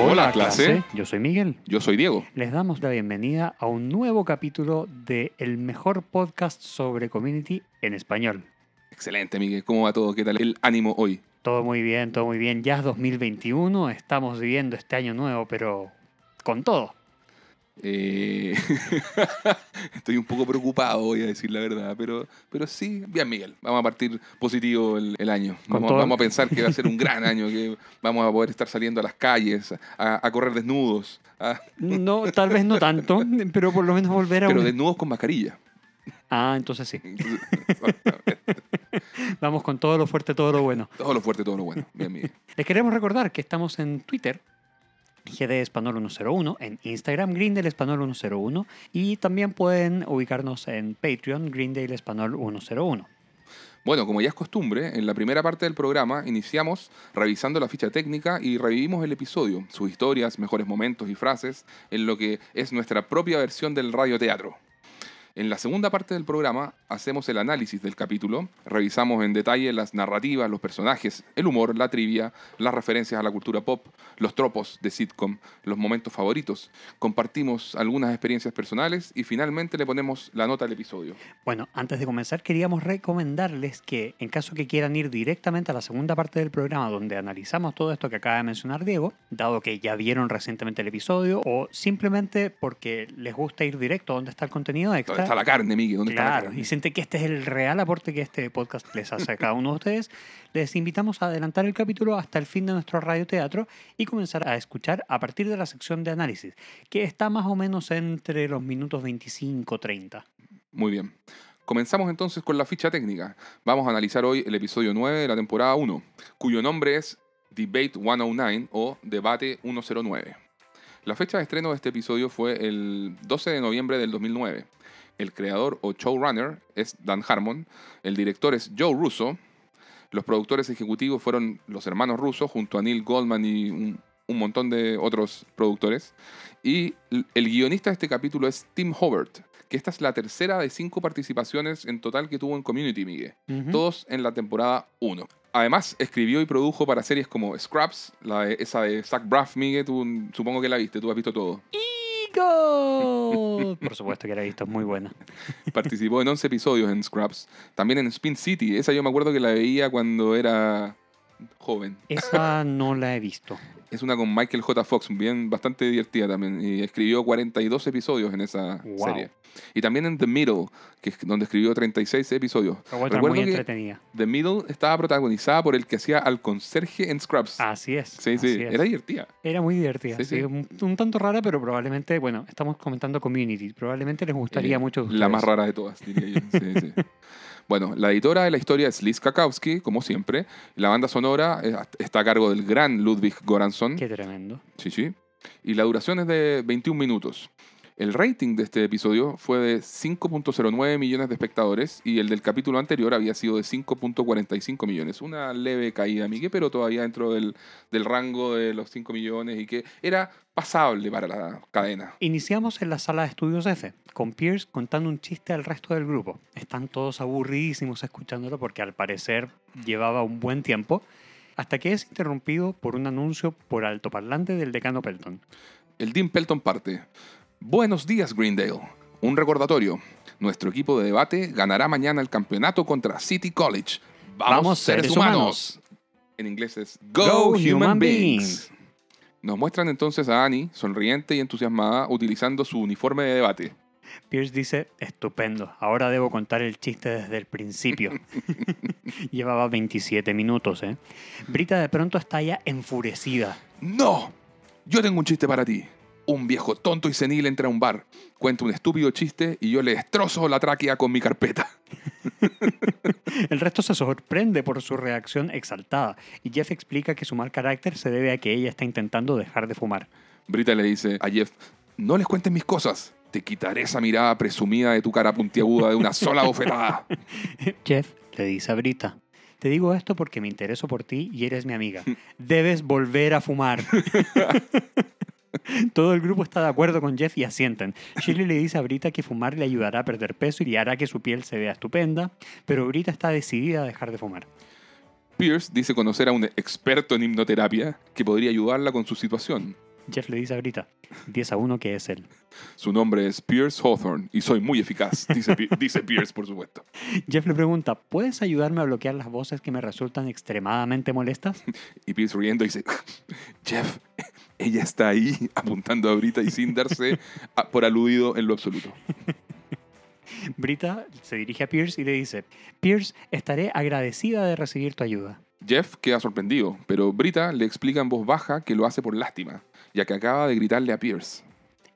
Hola, clase. Yo soy Miguel. Yo soy Diego. Les damos la bienvenida a un nuevo capítulo de el mejor podcast sobre community en español. Excelente, Miguel. ¿Cómo va todo? ¿Qué tal el ánimo hoy? Todo muy bien, todo muy bien. Ya es 2021, estamos viviendo este año nuevo, pero con todo. Eh, estoy un poco preocupado, voy a decir la verdad, pero, pero sí, bien Miguel, vamos a partir positivo el, año. Vamos, vamos, a pensar que va a ser un gran año, que vamos a poder estar saliendo a las calles, a, correr desnudos. No, tal vez no tanto, pero por lo menos volver a... Pero desnudos con mascarilla. Ah, entonces sí. Vamos con todo lo fuerte, todo lo bueno. Todo lo fuerte, todo lo bueno. Bien, Miguel. Les queremos recordar que estamos en Twitter, GD Español 101, en Instagram Grindel Español 101 y también pueden ubicarnos en Patreon Grindel Español 101. Bueno, como ya es costumbre, en la primera parte del programa iniciamos revisando la ficha técnica y revivimos el episodio, sus historias, mejores momentos y frases, en lo que es nuestra propia versión del radioteatro. En la segunda parte del programa hacemos el análisis del capítulo, revisamos en detalle las narrativas, los personajes, el humor, la trivia, las referencias a la cultura pop, los tropos de sitcom, los momentos favoritos, compartimos algunas experiencias personales y finalmente le ponemos la nota al episodio. Bueno, antes de comenzar queríamos recomendarles que en caso que quieran ir directamente a la segunda parte del programa donde analizamos todo esto que acaba de mencionar Diego, dado que ya vieron recientemente el episodio o simplemente porque les gusta ir directo donde está el contenido extra, está la carne, Miguel? ¿Dónde claro, está la carne? y siente que este es el real aporte que este podcast les hace a cada uno de ustedes. Les invitamos a adelantar el capítulo hasta el fin de nuestro radioteatro y comenzar a escuchar a partir de la sección de análisis, que está más o menos entre los minutos 25-30. Muy bien. Comenzamos entonces con la ficha técnica. Vamos a analizar hoy el episodio 9 de la temporada 1, cuyo nombre es Debate 109 o Debate 109. La fecha de estreno de este episodio fue el 12 de noviembre del 2009. El creador o showrunner es Dan Harmon, el director es Joe Russo, los productores ejecutivos fueron los hermanos Russo junto a Neil Goldman y un, montón de otros productores. Y el guionista de este capítulo es Tim Hobart, que esta es la tercera de cinco participaciones en total que tuvo en Community, Miguel. Todos en la temporada 1. Además, escribió y produjo para series como Scraps, la esa de Zach Braff, Miguel, tú, supongo que la viste, tú has visto todo. Por supuesto que la he visto, es muy buena. Participó en 11 episodios en Scraps. También en Spin City. Esa yo me acuerdo que la veía cuando era joven. Esa no la he visto. Es una con Michael J. Fox, bien bastante divertida también. Y escribió 42 episodios en esa serie. Y también en The Middle, que es donde escribió 36 episodios. Recuerdo muy entretenida. The Middle estaba protagonizada por el que hacía al conserje en Scrubs. Así es. Sí, sí, era divertida. Era muy divertida. Sí, Un, tanto rara, pero probablemente, bueno, estamos comentando Community. Probablemente les gustaría eh, mucho. La más rara de todas, diría yo. Sí, sí. Bueno, la editora de la historia es Liz Kakowski, como siempre. La banda sonora eh, está a cargo del gran Ludwig Goranson. Qué tremendo. Sí, sí. Y la duración es de 21 minutos. El rating de este episodio fue de 5.09 millones de espectadores y el del capítulo anterior había sido de 5.45 millones. Una leve caída, Miguel, pero todavía dentro del, del, rango de los 5 millones y que era pasable para la cadena. Iniciamos en la sala de estudios F, con Pierce contando un chiste al resto del grupo. Están todos aburridísimos escuchándolo porque al parecer llevaba un buen tiempo, hasta que es interrumpido por un anuncio por altoparlante del decano Pelton. El Dean Pelton parte. Buenos días, Greendale. Un recordatorio. Nuestro equipo de debate ganará mañana el campeonato contra City College. Vamos, seres, humanos. En inglés es Go, Human, beings. Nos muestran entonces a Annie, sonriente y entusiasmada, utilizando su uniforme de debate. Pierce dice, estupendo, ahora debo contar el chiste desde el principio. Llevaba 27 minutos, ¿eh? Brita de pronto está ya enfurecida. ¡No! Yo tengo un chiste para ti un viejo tonto y senil entra a un bar, cuenta un estúpido chiste y yo le destrozo la tráquea con mi carpeta. El resto se sorprende por su reacción exaltada y Jeff explica que su mal carácter se debe a que ella está intentando dejar de fumar. Brita le dice a Jeff, no les cuentes mis cosas, te quitaré esa mirada presumida de tu cara puntiaguda de una sola bofetada. Jeff le dice a Brita, te digo esto porque me intereso por ti y eres mi amiga. Debes volver a fumar. Todo el grupo está de acuerdo con Jeff y asienten. Shirley le dice a Brita que fumar le ayudará a perder peso y hará que su piel se vea estupenda, pero Brita está decidida a dejar de fumar. Pierce dice conocer a un experto en hipnoterapia que podría ayudarla con su situación. Jeff le dice a Brita, 10 a 1 que es él. Su nombre es Pierce Hawthorne y soy muy eficaz, dice, Pi- dice Pierce, por supuesto. Jeff le pregunta, ¿puedes ayudarme a bloquear las voces que me resultan extremadamente molestas? Y Pierce riendo dice, Jeff, ella está ahí apuntando a Brita y sin darse a- por aludido en lo absoluto. Brita se dirige a Pierce y le dice, Pierce, estaré agradecida de recibir tu ayuda. Jeff queda sorprendido, pero Brita le explica en voz baja que lo hace por lástima, ya que acaba de gritarle a Pierce.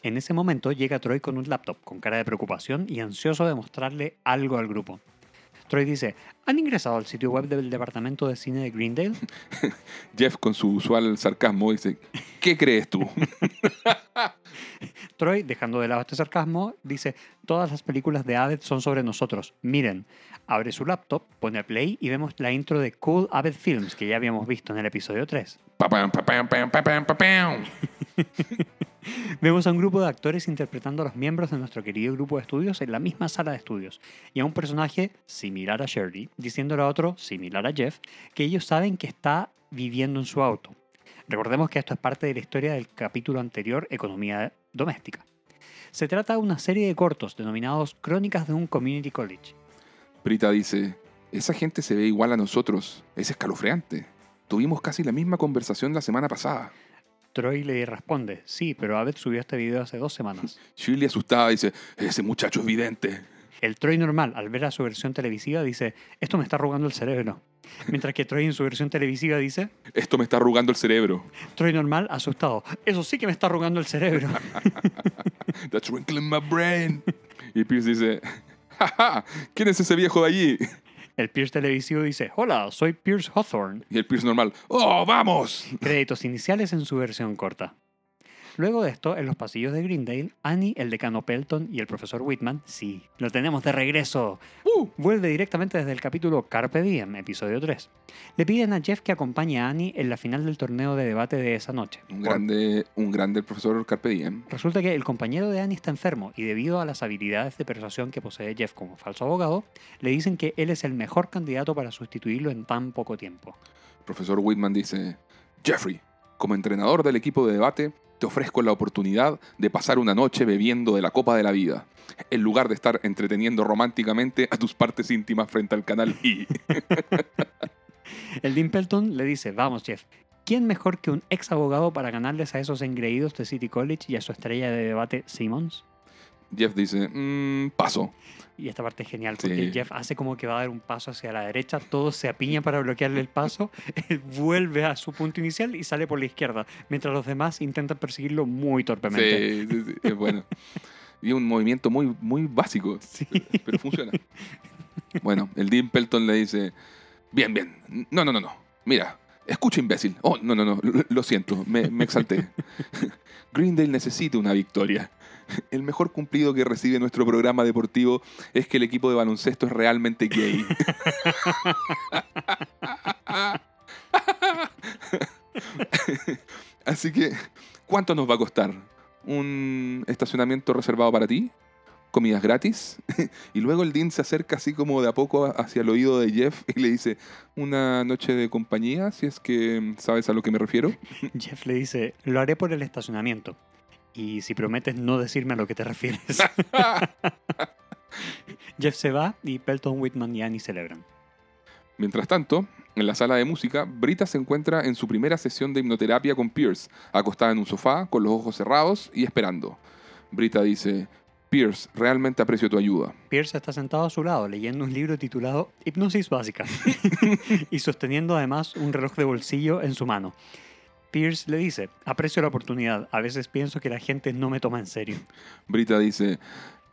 En ese momento llega Troy con un laptop, con cara de preocupación y ansioso de mostrarle algo al grupo. Troy dice, ¿han ingresado al sitio web del departamento de cine de Greendale? Jeff, con su usual sarcasmo, dice, ¿qué crees tú? Troy, dejando de lado este sarcasmo, dice, todas las películas de Abbott son sobre nosotros. Miren, abre su laptop, pone a play y vemos la intro de Cool Abbott Films que ya habíamos visto en el episodio 3. Vemos a un grupo de actores interpretando a los miembros de nuestro querido grupo de estudios en la misma sala de estudios y a un personaje similar a Shirley diciéndole a otro similar a Jeff que ellos saben que está viviendo en su auto. Recordemos que esto es parte de la historia del capítulo anterior, Economía Doméstica. Se trata de una serie de cortos denominados Crónicas de un Community College. Brita dice, esa gente se ve igual a nosotros, es escalofriante. Tuvimos casi la misma conversación la semana pasada. Troy le responde, sí, pero Abed subió este video hace dos semanas. Shirley asustada dice, ese muchacho es vidente. El Troy normal, al ver a su versión televisiva, dice, esto me está arrugando el cerebro. Mientras que Troy en su versión televisiva dice, Esto me está arrugando el cerebro. Troy normal, asustado, eso sí que me está arrugando el cerebro. That's wrinkling my brain. Y Pierce dice, jaja, ¿quién es ese viejo de allí? El Pierce televisivo dice, hola, soy Pierce Hawthorne. Y el Pierce normal, ¡oh, vamos! Créditos iniciales en su versión corta. Luego de esto, en los pasillos de Greendale, Annie, el decano Pelton y el profesor Whitman, sí, lo tenemos de regreso. ¡Uh! Vuelve directamente desde el capítulo Carpe Diem, episodio 3. Le piden a Jeff que acompañe a Annie en la final del torneo de debate de esa noche. Un Por- grande, un grande el profesor Carpe Diem. Resulta que el compañero de Annie está enfermo y debido a las habilidades de persuasión que posee Jeff como falso abogado, le dicen que él es el mejor candidato para sustituirlo en tan poco tiempo. El profesor Whitman dice, Jeffrey, como entrenador del equipo de debate, te ofrezco la oportunidad de pasar una noche bebiendo de la copa de la vida, en lugar de estar entreteniendo románticamente a tus partes íntimas frente al canal. El Dean Pelton le dice, vamos Jeff, ¿quién mejor que un ex abogado para ganarles a esos engreídos de City College y a su estrella de debate Simmons? Jeff dice, "Mm, paso. Y esta parte es genial porque Sí. Jeff hace como que va a dar un paso hacia la derecha, todo se apiña para bloquearle el paso, él vuelve a su punto inicial y sale por la izquierda, mientras los demás intentan perseguirlo muy torpemente. Sí, sí, sí, es bueno. Y un movimiento muy, muy básico, Sí. pero funciona. Bueno, el Dean Pelton le dice, bien, bien, no, no, no, no, mira, escucha imbécil. Oh, no, no, no, lo, siento, me, me exalté. Greendale necesita una victoria. El mejor cumplido que recibe nuestro programa deportivo es que el equipo de baloncesto es realmente gay. Así que, ¿cuánto nos va a costar? ¿Un estacionamiento reservado para ti? ¿Comidas gratis? y luego el Dean se acerca así como de a poco hacia el oído de Jeff y le dice, una noche de compañía, si es que sabes a lo que me refiero. Jeff le dice, lo haré por el estacionamiento. Y si prometes no decirme a lo que te refieres. Jeff se va y Pelton, Whitman y Annie celebran. Mientras tanto, en la sala de música, Brita se encuentra en su primera sesión de hipnoterapia con Pierce, acostada en un sofá, con los ojos cerrados y esperando. Brita dice, Pierce, realmente aprecio tu ayuda. Pierce está sentado a su lado leyendo un libro titulado Hipnosis Básica y sosteniendo además un reloj de bolsillo en su mano. Pierce le dice, aprecio la oportunidad, a veces pienso que la gente no me toma en serio. Brita dice,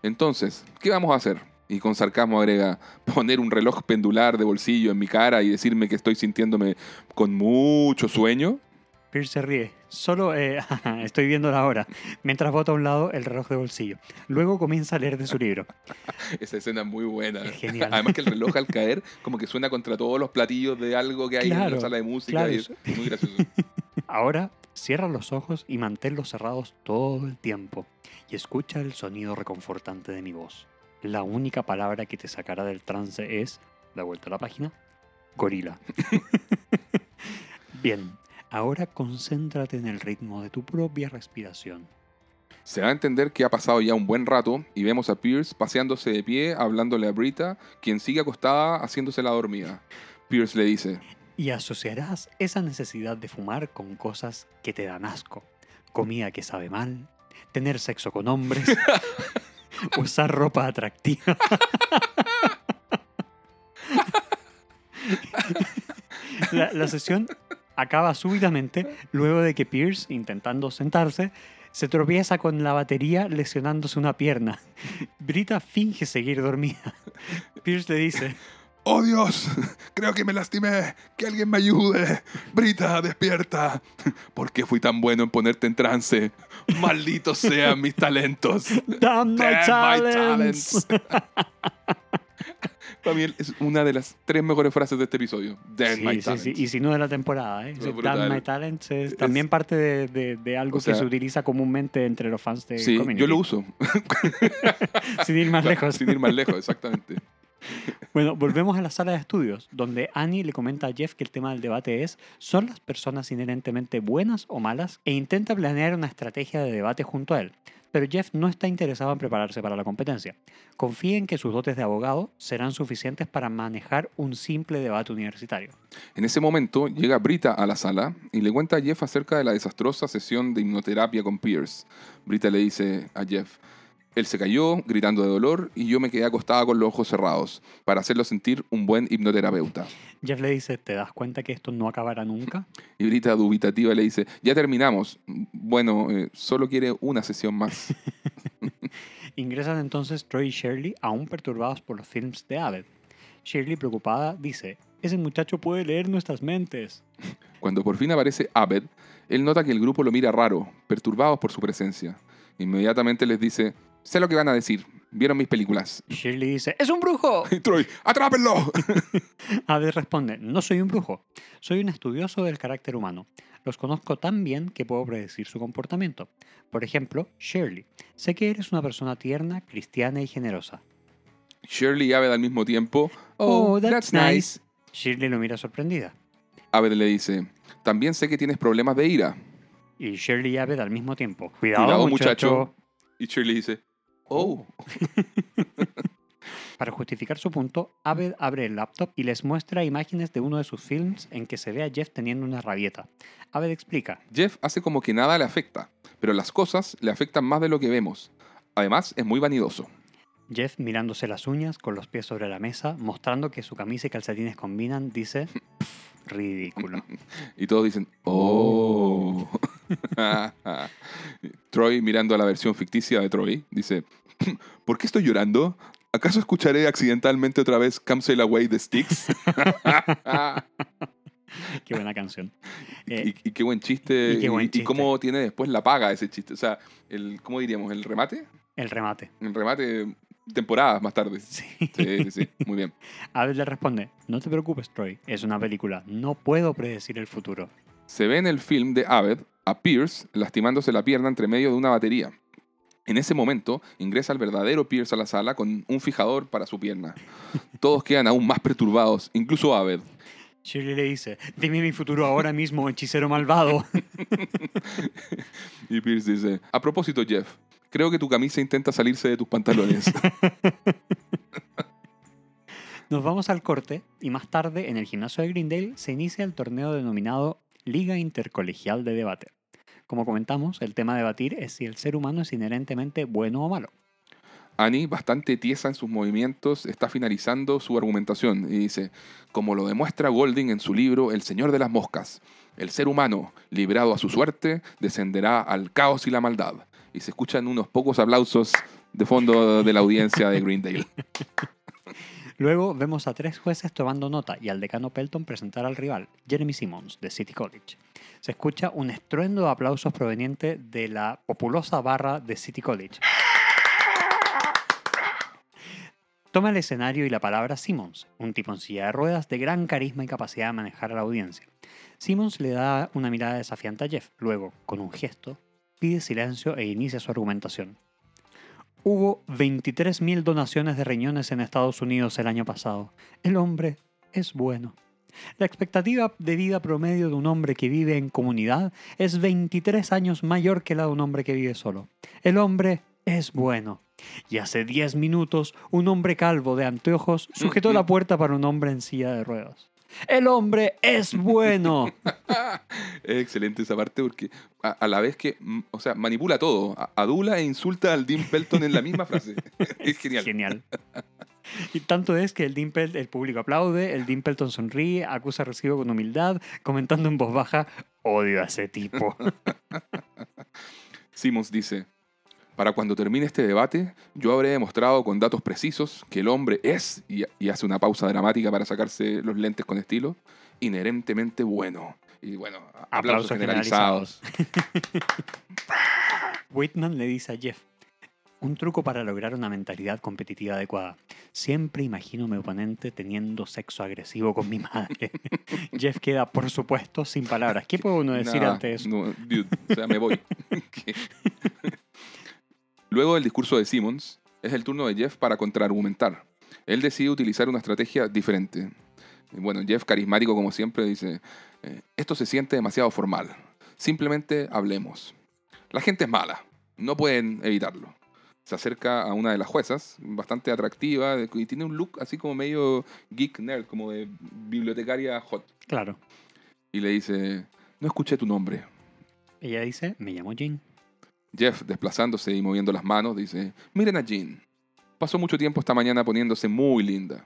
entonces, ¿qué vamos a hacer? Y con sarcasmo agrega, poner un reloj pendular de bolsillo en mi cara y decirme que estoy sintiéndome con mucho sueño. Pierce se ríe, solo eh, estoy viendo la hora, mientras bota a un lado el reloj de bolsillo. Luego comienza a leer de su libro. Esa escena es muy buena. Es genial. Además que el reloj al caer como que suena contra todos los platillos de algo que hay en Claro, la sala de música. claro. y es muy gracioso. Ahora cierra los ojos y manténlos cerrados todo el tiempo y escucha el sonido reconfortante de mi voz. La única palabra que te sacará del trance es, da vuelta a la página, gorila. Bien, Ahora concéntrate en el ritmo de tu propia respiración. Se da a entender que ha pasado ya un buen rato y vemos a Pierce paseándose de pie, hablándole a Brita, quien sigue acostada haciéndose la dormida. Pierce le dice, Y asociarás esa necesidad de fumar con cosas que te dan asco. Comida que sabe mal, tener sexo con hombres, usar ropa atractiva. La, la sesión acaba súbitamente luego de que Pierce, intentando sentarse, se tropieza con la batería lesionándose una pierna. Brita finge seguir dormida. Pierce le dice, ¡Oh Dios! Creo que me lastimé. Que alguien me ayude. Brita, despierta. ¿Por qué fui tan bueno en ponerte en trance? Malditos sean mis talentos. Damn my talents. Para mí es una de las tres mejores frases de este episodio. Damn Sí, my sí, talents. sí. Y si no de la temporada, ¿eh? Damn My Talents es Es- también parte de, de- de algo o sea- que se utiliza comúnmente entre los fans de Sí, Community. yo lo uso. Sin ir más lejos. Sin ir más lejos, exactamente. Bueno, volvemos a la sala de estudios, donde Annie le comenta a Jeff que el tema del debate es ¿son las personas inherentemente buenas o malas? E intenta planear una estrategia de debate junto a él. Pero Jeff no está interesado en prepararse para la competencia. Confía en que sus dotes de abogado serán suficientes para manejar un simple debate universitario. En ese momento llega Brita a la sala y le cuenta a Jeff acerca de la desastrosa sesión de hipnoterapia con Pierce. Brita le dice a Jeff, él se cayó gritando de dolor y yo me quedé acostada con los ojos cerrados para hacerlo sentir un buen hipnoterapeuta. Jeff le dice, ¿te das cuenta que esto no acabará nunca? Y Brita dubitativa le dice, ya terminamos. Bueno, eh, solo quiere una sesión más. Ingresan entonces Troy y Shirley, aún perturbados por los films de Abed. Shirley, preocupada, dice, ese muchacho puede leer nuestras mentes. Cuando por fin aparece Abed, él nota que el grupo lo mira raro, perturbados por su presencia. Inmediatamente les dice, sé lo que van a decir, vieron mis películas. Shirley dice, ¡es un brujo! Y Troy, ¡atrápenlo! Abed responde, no soy un brujo, soy un estudioso del carácter humano. Los conozco tan bien que puedo predecir su comportamiento. Por ejemplo, Shirley, sé que eres una persona tierna, cristiana y generosa. Shirley y Abed al mismo tiempo, Oh, that's nice. Shirley lo mira sorprendida. Abed le dice, también sé que tienes problemas de ira. Y Shirley y Abed al mismo tiempo. Cuidado, Cuidado, muchacho. muchacho. Y Shirley dice, oh. Para justificar su punto, Abed abre el laptop y les muestra imágenes de uno de sus films en que se ve a Jeff teniendo una rabieta. Abed explica, Jeff hace como que nada le afecta, pero las cosas le afectan más de lo que vemos. Además, es muy vanidoso. Jeff mirándose las uñas con los pies sobre la mesa, mostrando que su camisa y calcetines combinan, dice, "Pff, ridículo. Y todos dicen, oh. Troy, mirando a la versión ficticia de Troy, dice, ¿por qué estoy llorando? ¿Acaso escucharé accidentalmente otra vez Come Sail Away de Sticks? Qué buena canción. Eh, y, y qué buen chiste. y qué buen y cómo tiene después la paga ese chiste. O sea, el, ¿cómo diríamos? ¿El remate? el remate. El remate temporadas más tarde. Sí. Sí, sí, sí. Muy bien. Abed le responde, no te preocupes, Troy, es una película, no puedo predecir el futuro. Se ve en el film de Abed a Pierce lastimándose la pierna entre medio de una batería. En ese momento ingresa el verdadero Pierce a la sala con un fijador para su pierna. Todos quedan aún más perturbados, incluso Abed. Shirley le dice, dime mi futuro ahora mismo, hechicero malvado. Y Pierce dice, a propósito Jeff, creo que tu camisa intenta salirse de tus pantalones. Nos vamos al corte y más tarde en el gimnasio de Greendale se inicia el torneo denominado Liga Intercolegial de Debate. Como comentamos, el tema a debatir es si el ser humano es inherentemente bueno o malo. Annie, bastante tiesa en sus movimientos, está finalizando su argumentación y dice, como lo demuestra Golding en su libro El Señor de las Moscas, el ser humano, librado a su suerte, descenderá al caos y la maldad. Y se escuchan unos pocos aplausos de fondo de la audiencia de Greendale. Luego vemos a tres jueces tomando nota y al decano Pelton presentar al rival, Jeremy Simmons, de City College. Se escucha un estruendo de aplausos proveniente de la populosa barra de City College. Toma el escenario y la palabra Simmons, un tipo de ruedas de gran carisma y capacidad de manejar a la audiencia. Simmons le da una mirada desafiante a Jeff, luego, con un gesto, pide silencio e inicia su argumentación. Hubo 23.000 donaciones de riñones en Estados Unidos el año pasado. El hombre es bueno. La expectativa de vida promedio de un hombre que vive en comunidad es 23 años mayor que la de un hombre que vive solo. El hombre es bueno. Y hace 10 minutos, un hombre calvo de anteojos sujetó la puerta para un hombre en silla de ruedas. El hombre es bueno. Es excelente esa parte porque a, a la vez que, mm, o sea, manipula todo, adula e insulta al Dean Pelton en la misma frase. es genial. Genial. Y tanto es que el, Dimpel, el público aplaude, el Dimpleton sonríe, acusa recibo con humildad, comentando en voz baja, odio a ese tipo. Simmons dice, para cuando termine este debate, yo habré demostrado con datos precisos que el hombre es, y, hace una pausa dramática para sacarse los lentes con estilo, inherentemente bueno. Y bueno, aplausos, Aplausos generalizados. Whitman le dice a Jeff, un truco para lograr una mentalidad competitiva adecuada. Siempre imagino a mi oponente teniendo sexo agresivo con mi madre. Jeff queda, por supuesto, sin palabras. ¿Qué puede uno decir Nah, ante eso? no, dude, o sea, me voy. Luego del discurso de Simmons, es el turno de Jeff para contraargumentar. Él decide utilizar una estrategia diferente. Bueno, Jeff, carismático como siempre, dice, eh, esto se siente demasiado formal. Simplemente hablemos. La gente es mala, no pueden evitarlo. Se acerca a una de las juezas, bastante atractiva, y tiene un look así como medio geek nerd, como de bibliotecaria hot. Claro. Y le dice, no escuché tu nombre. Ella dice, me llamo Jean. Jeff, desplazándose y moviendo las manos, dice, miren a Jean. Pasó mucho tiempo esta mañana poniéndose muy linda.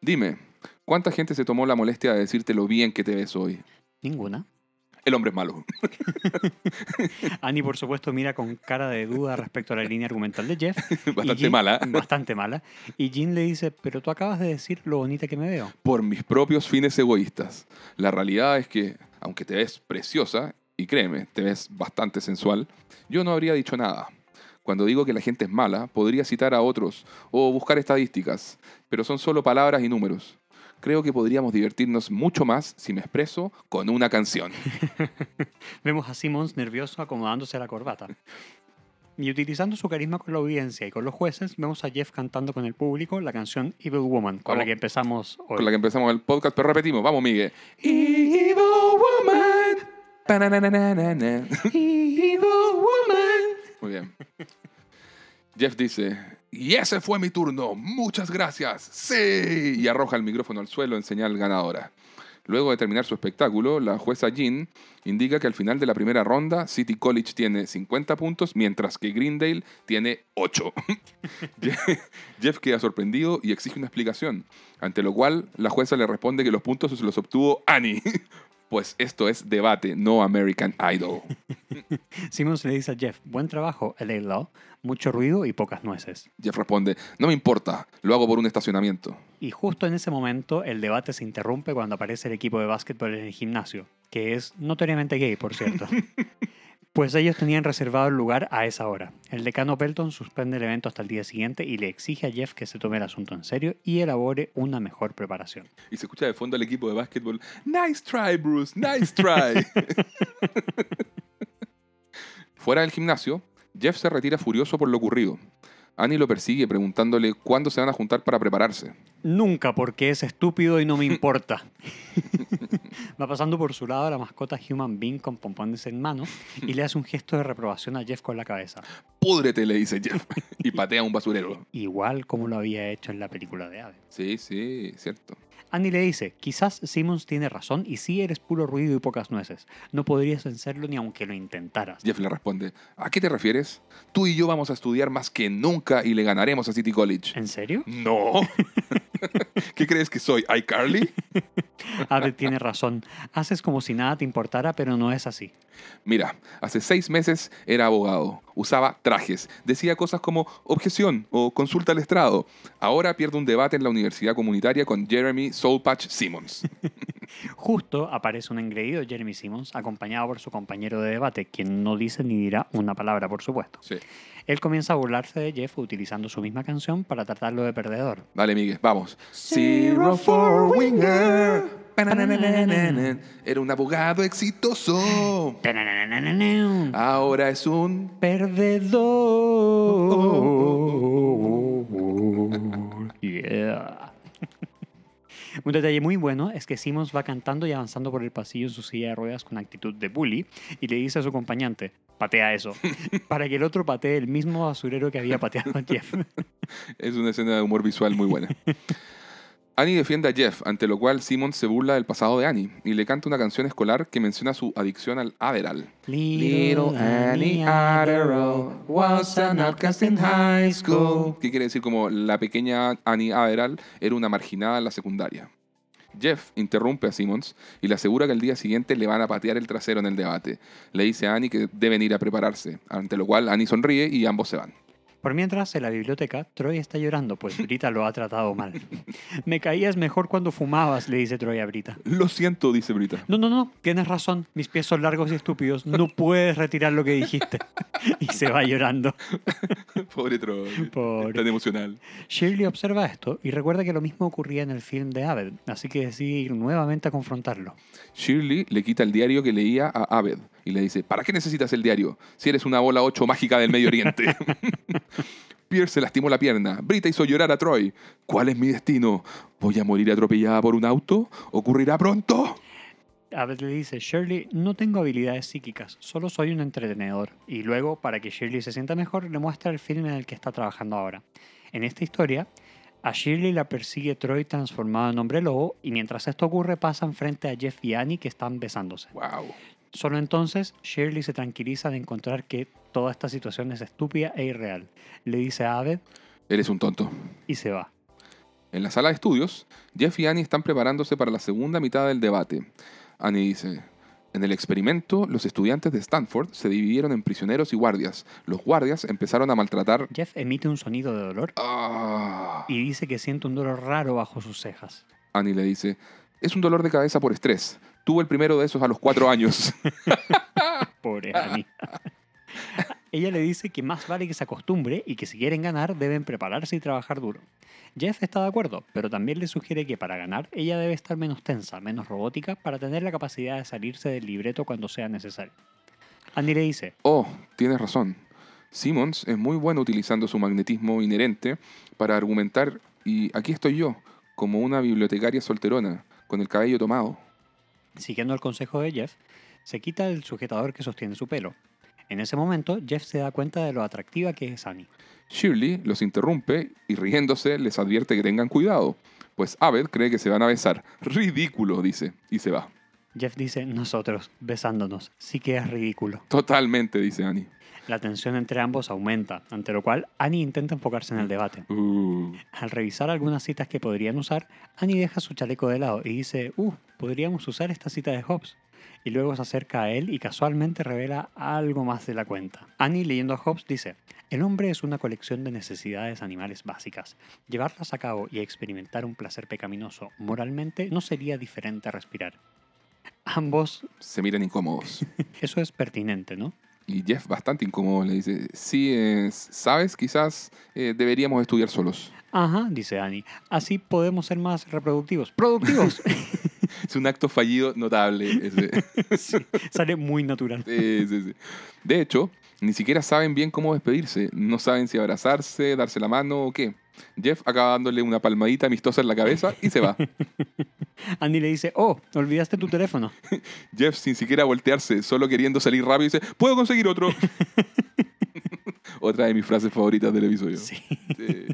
Dime, ¿cuánta gente se tomó la molestia de decirte lo bien que te ves hoy? Ninguna. El hombre es malo. Annie, por supuesto, mira con cara de duda respecto a la línea argumental de Jeff. Bastante Jean- mala. Bastante mala. Y Jean le dice, pero tú acabas de decir lo bonita que me veo. Por mis propios fines egoístas. La realidad es que, aunque te ves preciosa, y créeme, te ves bastante sensual, yo no habría dicho nada. Cuando digo que la gente es mala, podría citar a otros o buscar estadísticas, pero son solo palabras y números. Creo que podríamos divertirnos mucho más si me expreso con una canción. Vemos a Simmons nervioso acomodándose la corbata. Y utilizando su carisma con la audiencia y con los jueces, vemos a Jeff cantando con el público la canción Evil Woman, con la Vamos. que empezamos hoy. Con la que empezamos el podcast, pero repetimos. Vamos, Miguel. Evil woman. Pa-na-na-na-na-na. Evil Woman. Muy bien. Jeff dice, y ese fue mi turno, muchas gracias, sí, y arroja el micrófono al suelo en señal ganadora. Luego de terminar su espectáculo, la jueza Jean indica que al final de la primera ronda, City College tiene 50 puntos, mientras que Greendale tiene 8. Jeff queda sorprendido y exige una explicación, ante lo cual la jueza le responde que los puntos se los obtuvo Annie. Pues esto es debate, no American Idol. Simmons le dice a Jeff, buen trabajo, LA Law, mucho ruido y pocas nueces. Jeff responde, no me importa, lo hago por un estacionamiento. Y justo en ese momento el debate se interrumpe cuando aparece el equipo de básquetbol en el gimnasio, que es notoriamente gay, por cierto. pues ellos tenían reservado el lugar a esa hora. El decano Pelton suspende el evento hasta el día siguiente y le exige a Jeff que se tome el asunto en serio y elabore una mejor preparación. Y se escucha de fondo al equipo de básquetbol, nice try, Bruce, nice try. Fuera del gimnasio, Jeff se retira furioso por lo ocurrido. Annie lo persigue preguntándole cuándo se van a juntar para prepararse. Nunca porque es estúpido y no me importa. Va pasando por su lado la mascota Human Being con pompones en mano y le hace un gesto de reprobación a Jeff con la cabeza, Púdrete, le dice Jeff, y patea un basurero. igual como lo había hecho en la película de Ave. Sí, sí, cierto. Andy le dice, quizás Simmons tiene razón y sí eres puro ruido y pocas nueces. No podrías vencerlo ni aunque lo intentaras. Jeff le responde, ¿a qué te refieres? Tú y yo vamos a estudiar más que nunca y le ganaremos a City College. ¿En serio? No. ¿Qué crees que soy? ¿iCarly? Ave tiene razón. Haces como si nada te importara, pero no es así. Mira, hace seis meses era abogado, usaba trajes, decía cosas como objeción o consulta al estrado. Ahora pierde un debate en la universidad comunitaria con Jeremy Soulpatch Simmons. Justo aparece un engreído Jeremy Simmons, acompañado por su compañero de debate, quien no dice ni dirá una palabra, por supuesto. Sí. Él comienza a burlarse de Jeff utilizando su misma canción para tratarlo de perdedor. Dale, Miguel, vamos. Zero for winger. Era un abogado exitoso. Ahora es un... Perdedor. Un detalle muy bueno es que Simmons va cantando y avanzando por el pasillo en su silla de ruedas con actitud de bully y le dice a su acompañante, patea eso, para que el otro patee el mismo basurero que había pateado a Jeff. Es una escena de humor visual muy buena. Annie defiende a Jeff, ante lo cual Simmons se burla del pasado de Annie y le canta una canción escolar que menciona su adicción al Adderall. Little Annie Adderall was an outcast in high school. ¿Qué quiere decir como la pequeña Annie Adderall era una marginada en la secundaria? Jeff interrumpe a Simmons y le asegura que el día siguiente le van a patear el trasero en el debate. Le dice a Annie que deben ir a prepararse, ante lo cual Annie sonríe y ambos se van. Por mientras, en la biblioteca, Troy está llorando, pues Brita lo ha tratado mal. Me caías mejor cuando fumabas, le dice Troy a Brita. Lo siento, dice Brita. No, no, no, tienes razón. Mis pies son largos y estúpidos. No puedes retirar lo que dijiste. y se va llorando. Pobre Troy. Pobre. Tan emocional. Shirley observa esto y recuerda que lo mismo ocurría en el film de Abed, así que decide ir nuevamente a confrontarlo. Shirley le quita el diario que leía a Abed y le dice, ¿para qué necesitas el diario si eres una bola 8 mágica del Medio Oriente? Pierce se lastimó la pierna. Brita hizo llorar a Troy. ¿Cuál es mi destino? ¿Voy a morir atropellada por un auto? ¿Ocurrirá pronto? Abed le dice, Shirley, no tengo habilidades psíquicas, solo soy un entretenedor. Y luego, para que Shirley se sienta mejor, le muestra el film en el que está trabajando ahora. En esta historia, a Shirley la persigue Troy transformado en hombre lobo y mientras esto ocurre pasan frente a Jeff y Annie que están besándose. Wow. Solo entonces Shirley se tranquiliza de encontrar que toda esta situación es estúpida e irreal. Le dice a Abed Eres un tonto. y se va. En la sala de estudios, Jeff y Annie están preparándose para la segunda mitad del debate. Annie dice, en el experimento, los estudiantes de Stanford se dividieron en prisioneros y guardias. Los guardias empezaron a maltratar... Jeff emite un sonido de dolor Ah. y dice que siente un dolor raro bajo sus cejas. Annie le dice, es un dolor de cabeza por estrés. Tuve el primero de esos a los cuatro años. Pobre Annie. Ella le dice que más vale que se acostumbre y que si quieren ganar deben prepararse y trabajar duro. Jeff está de acuerdo, pero también le sugiere que para ganar ella debe estar menos tensa, menos robótica, para tener la capacidad de salirse del libreto cuando sea necesario. Andy le dice, oh, tienes razón. Simmons es muy bueno utilizando su magnetismo inherente para argumentar y aquí estoy yo, como una bibliotecaria solterona, con el cabello tomado. Siguiendo el consejo de Jeff, se quita el sujetador que sostiene su pelo. En ese momento, Jeff se da cuenta de lo atractiva que es Annie. Shirley los interrumpe y riéndose les advierte que tengan cuidado, pues Abed cree que se van a besar. Ridículo, dice, y se va. Jeff dice, nosotros, besándonos, sí que es ridículo. Totalmente, dice Annie. La tensión entre ambos aumenta, ante lo cual Annie intenta enfocarse en el debate. Uh, Al revisar algunas citas que podrían usar, Annie deja su chaleco de lado y dice, uh, podríamos usar esta cita de Hobbes. Y luego se acerca a él y casualmente revela algo más de la cuenta. Annie leyendo a Hobbes dice, el hombre es una colección de necesidades animales básicas. Llevarlas a cabo y experimentar un placer pecaminoso moralmente no sería diferente a respirar. Ambos, se miran incómodos. eso es pertinente, ¿no? Y Jeff, bastante incómodo, le dice, sí, es- sabes, quizás eh, deberíamos estudiar solos. Ajá, dice Annie. Así podemos ser más reproductivos. ¡Productivos! Es un acto fallido notable. ese. Sí, sale muy natural. Sí, sí, sí. De hecho, ni siquiera saben bien cómo despedirse. No saben si abrazarse, darse la mano o qué. Jeff acaba dándole una palmadita amistosa en la cabeza y se va. Andy le dice, oh, olvidaste tu teléfono. Jeff, sin siquiera voltearse, solo queriendo salir rápido, dice, ¿puedo conseguir otro? Otra de mis frases favoritas del episodio. Sí. Sí.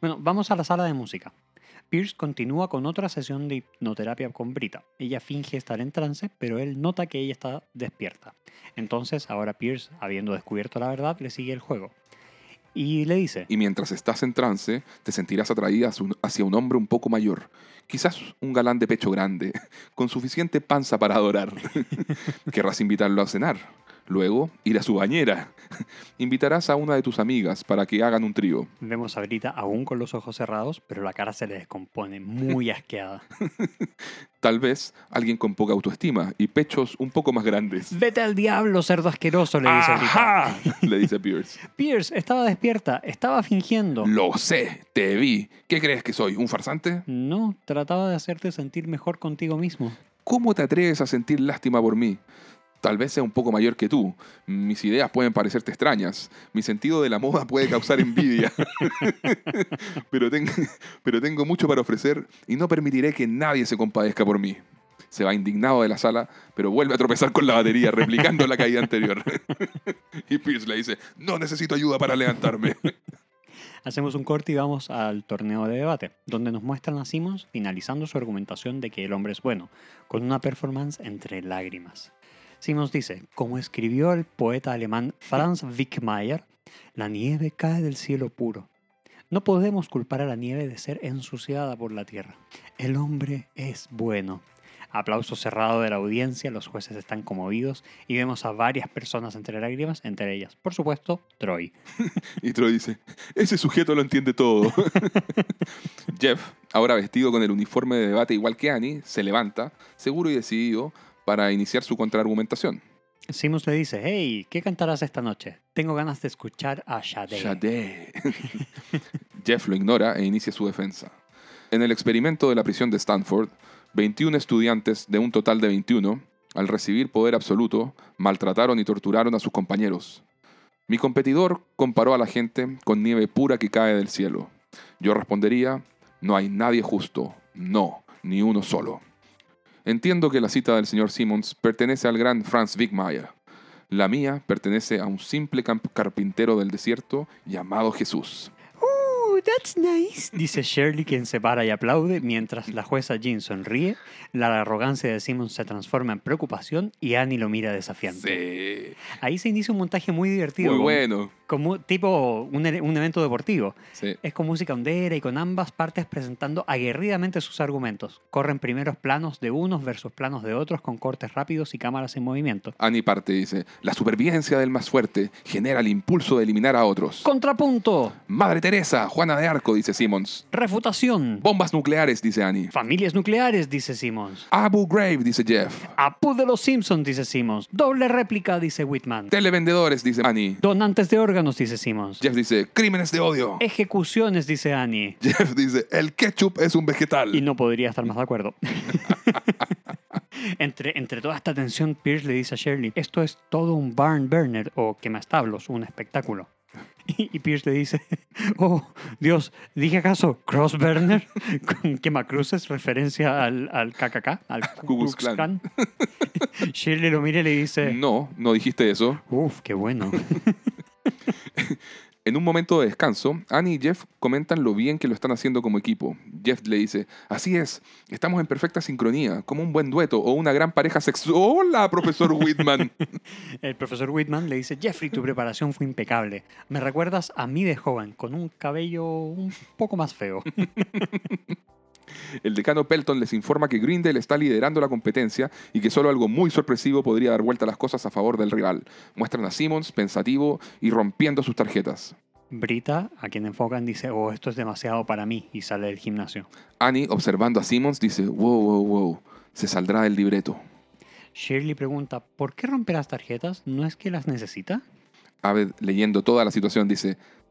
Bueno, vamos a la sala de música. Pierce continúa con otra sesión de hipnoterapia con Brita. Ella finge estar en trance, pero él nota que ella está despierta. Entonces, ahora Pierce, habiendo descubierto la verdad, le sigue el juego. Y le dice, Y mientras estás en trance, te sentirás atraída hacia un- hombre un poco mayor. Quizás un galán de pecho grande, con suficiente panza para adorar. Querrás invitarlo a cenar. Luego, ir a su bañera. Invitarás a una de tus amigas para que hagan un trío. vemos a Brita aún con los ojos cerrados, pero la cara se le descompone, muy asqueada. Tal vez alguien con poca autoestima y pechos un poco más grandes. Vete al diablo, cerdo asqueroso, le dice Brita. Le dice Pierce. Pierce, estaba despierta, estaba fingiendo. Lo sé, te vi. ¿Qué crees que soy? ¿Un farsante? No, trataba de hacerte sentir mejor contigo mismo. ¿Cómo te atreves a sentir lástima por mí? Tal vez sea un poco mayor que tú. Mis ideas pueden parecerte extrañas. Mi sentido de la moda puede causar envidia. pero, pero tengo mucho para ofrecer y no permitiré que nadie se compadezca por mí. Se va indignado de la sala, pero vuelve a tropezar con la batería, replicando la caída anterior. y Pierce le dice, no necesito ayuda para levantarme. Hacemos un corte y vamos al torneo de debate, donde nos muestran a Simmons finalizando su argumentación de que el hombre es bueno, con una performance entre lágrimas. Simmons dice, como escribió el poeta alemán Franz Wickmayer, la nieve cae del cielo puro. No podemos culpar a la nieve de ser ensuciada por la tierra. El hombre es bueno. Aplauso cerrado de la audiencia, los jueces están conmovidos y vemos a varias personas entre lágrimas, entre ellas, por supuesto, Troy. y Troy dice, ese sujeto lo entiende todo. Jeff, ahora vestido con el uniforme de debate igual que Annie, se levanta, seguro y decidido, para iniciar su contraargumentación. Simus le dice, hey, ¿qué cantarás esta noche? Tengo ganas de escuchar a Shade. Shade. Jeff lo ignora e inicia su defensa. En el experimento de la prisión de Stanford, 21 estudiantes de un total de 21, al recibir poder absoluto, maltrataron y torturaron a sus compañeros. Mi competidor comparó a la gente con nieve pura que cae del cielo. Yo respondería, no hay nadie justo, no, ni uno solo. Entiendo que la cita del señor Simmons pertenece al gran Franz Wigmeyer. La mía pertenece a un simple carpintero del desierto llamado Jesús. Oh, that's nice. Dice Shirley quien se para y aplaude mientras la jueza Jean sonríe, la arrogancia de Simmons se transforma en preocupación y Annie lo mira desafiante. Sí. Ahí se inicia un montaje muy divertido. Muy bueno. Como tipo un, e- un evento deportivo. Sí. Es con música hondera y con ambas partes presentando aguerridamente sus argumentos. Corren primeros planos de unos versus planos de otros con cortes rápidos y cámaras en movimiento. Annie parte dice, la supervivencia del más fuerte genera el impulso de eliminar a otros. Contrapunto. Madre Teresa, Juana de Arco, dice Simmons. Refutación. Bombas nucleares, dice Annie. Familias nucleares, dice Simmons. Abu Ghraib, dice Jeff. Apu de los Simpsons, dice Simmons. Doble réplica, dice Whitman. Televendedores, dice Annie. Donantes de órganos, dice Simmons. Jeff dice, crímenes de odio. Ejecuciones, dice Annie. Jeff dice, el ketchup es un vegetal. Y no podría estar más de acuerdo. entre, entre toda esta tensión, Pierce le dice a Shirley, esto es todo un barn burner o quemastablos, un espectáculo. Y, y Pierce le dice, oh, Dios, ¿dije acaso cross burner? Con quemacruces, referencia al, al KKK, al Ku Klux Klan. Shirley lo mira y le dice, No, no dijiste eso. uff, qué bueno. En un momento de descanso, Annie y Jeff comentan lo bien que lo están haciendo como equipo. Jeff le dice, así es, estamos en perfecta sincronía, como un buen dueto o una gran pareja sexual. ¡Hola, profesor Whitman! El profesor Whitman le dice, Jeffrey, tu preparación fue impecable. Me recuerdas a mí de joven, con un cabello un poco más feo. El decano Pelton les informa que Grindel está liderando la competencia y que solo algo muy sorpresivo podría dar vuelta a las cosas a favor del rival. Muestran a Simmons pensativo y rompiendo sus tarjetas. Brita, a quien enfocan, dice, oh, esto es demasiado para mí, y sale del gimnasio. Annie, observando a Simmons, dice, wow, wow, wow, se saldrá del libreto. Shirley pregunta, ¿por qué romper las tarjetas? ¿No es que las necesita? Abed, leyendo toda la situación, dice, "Mm,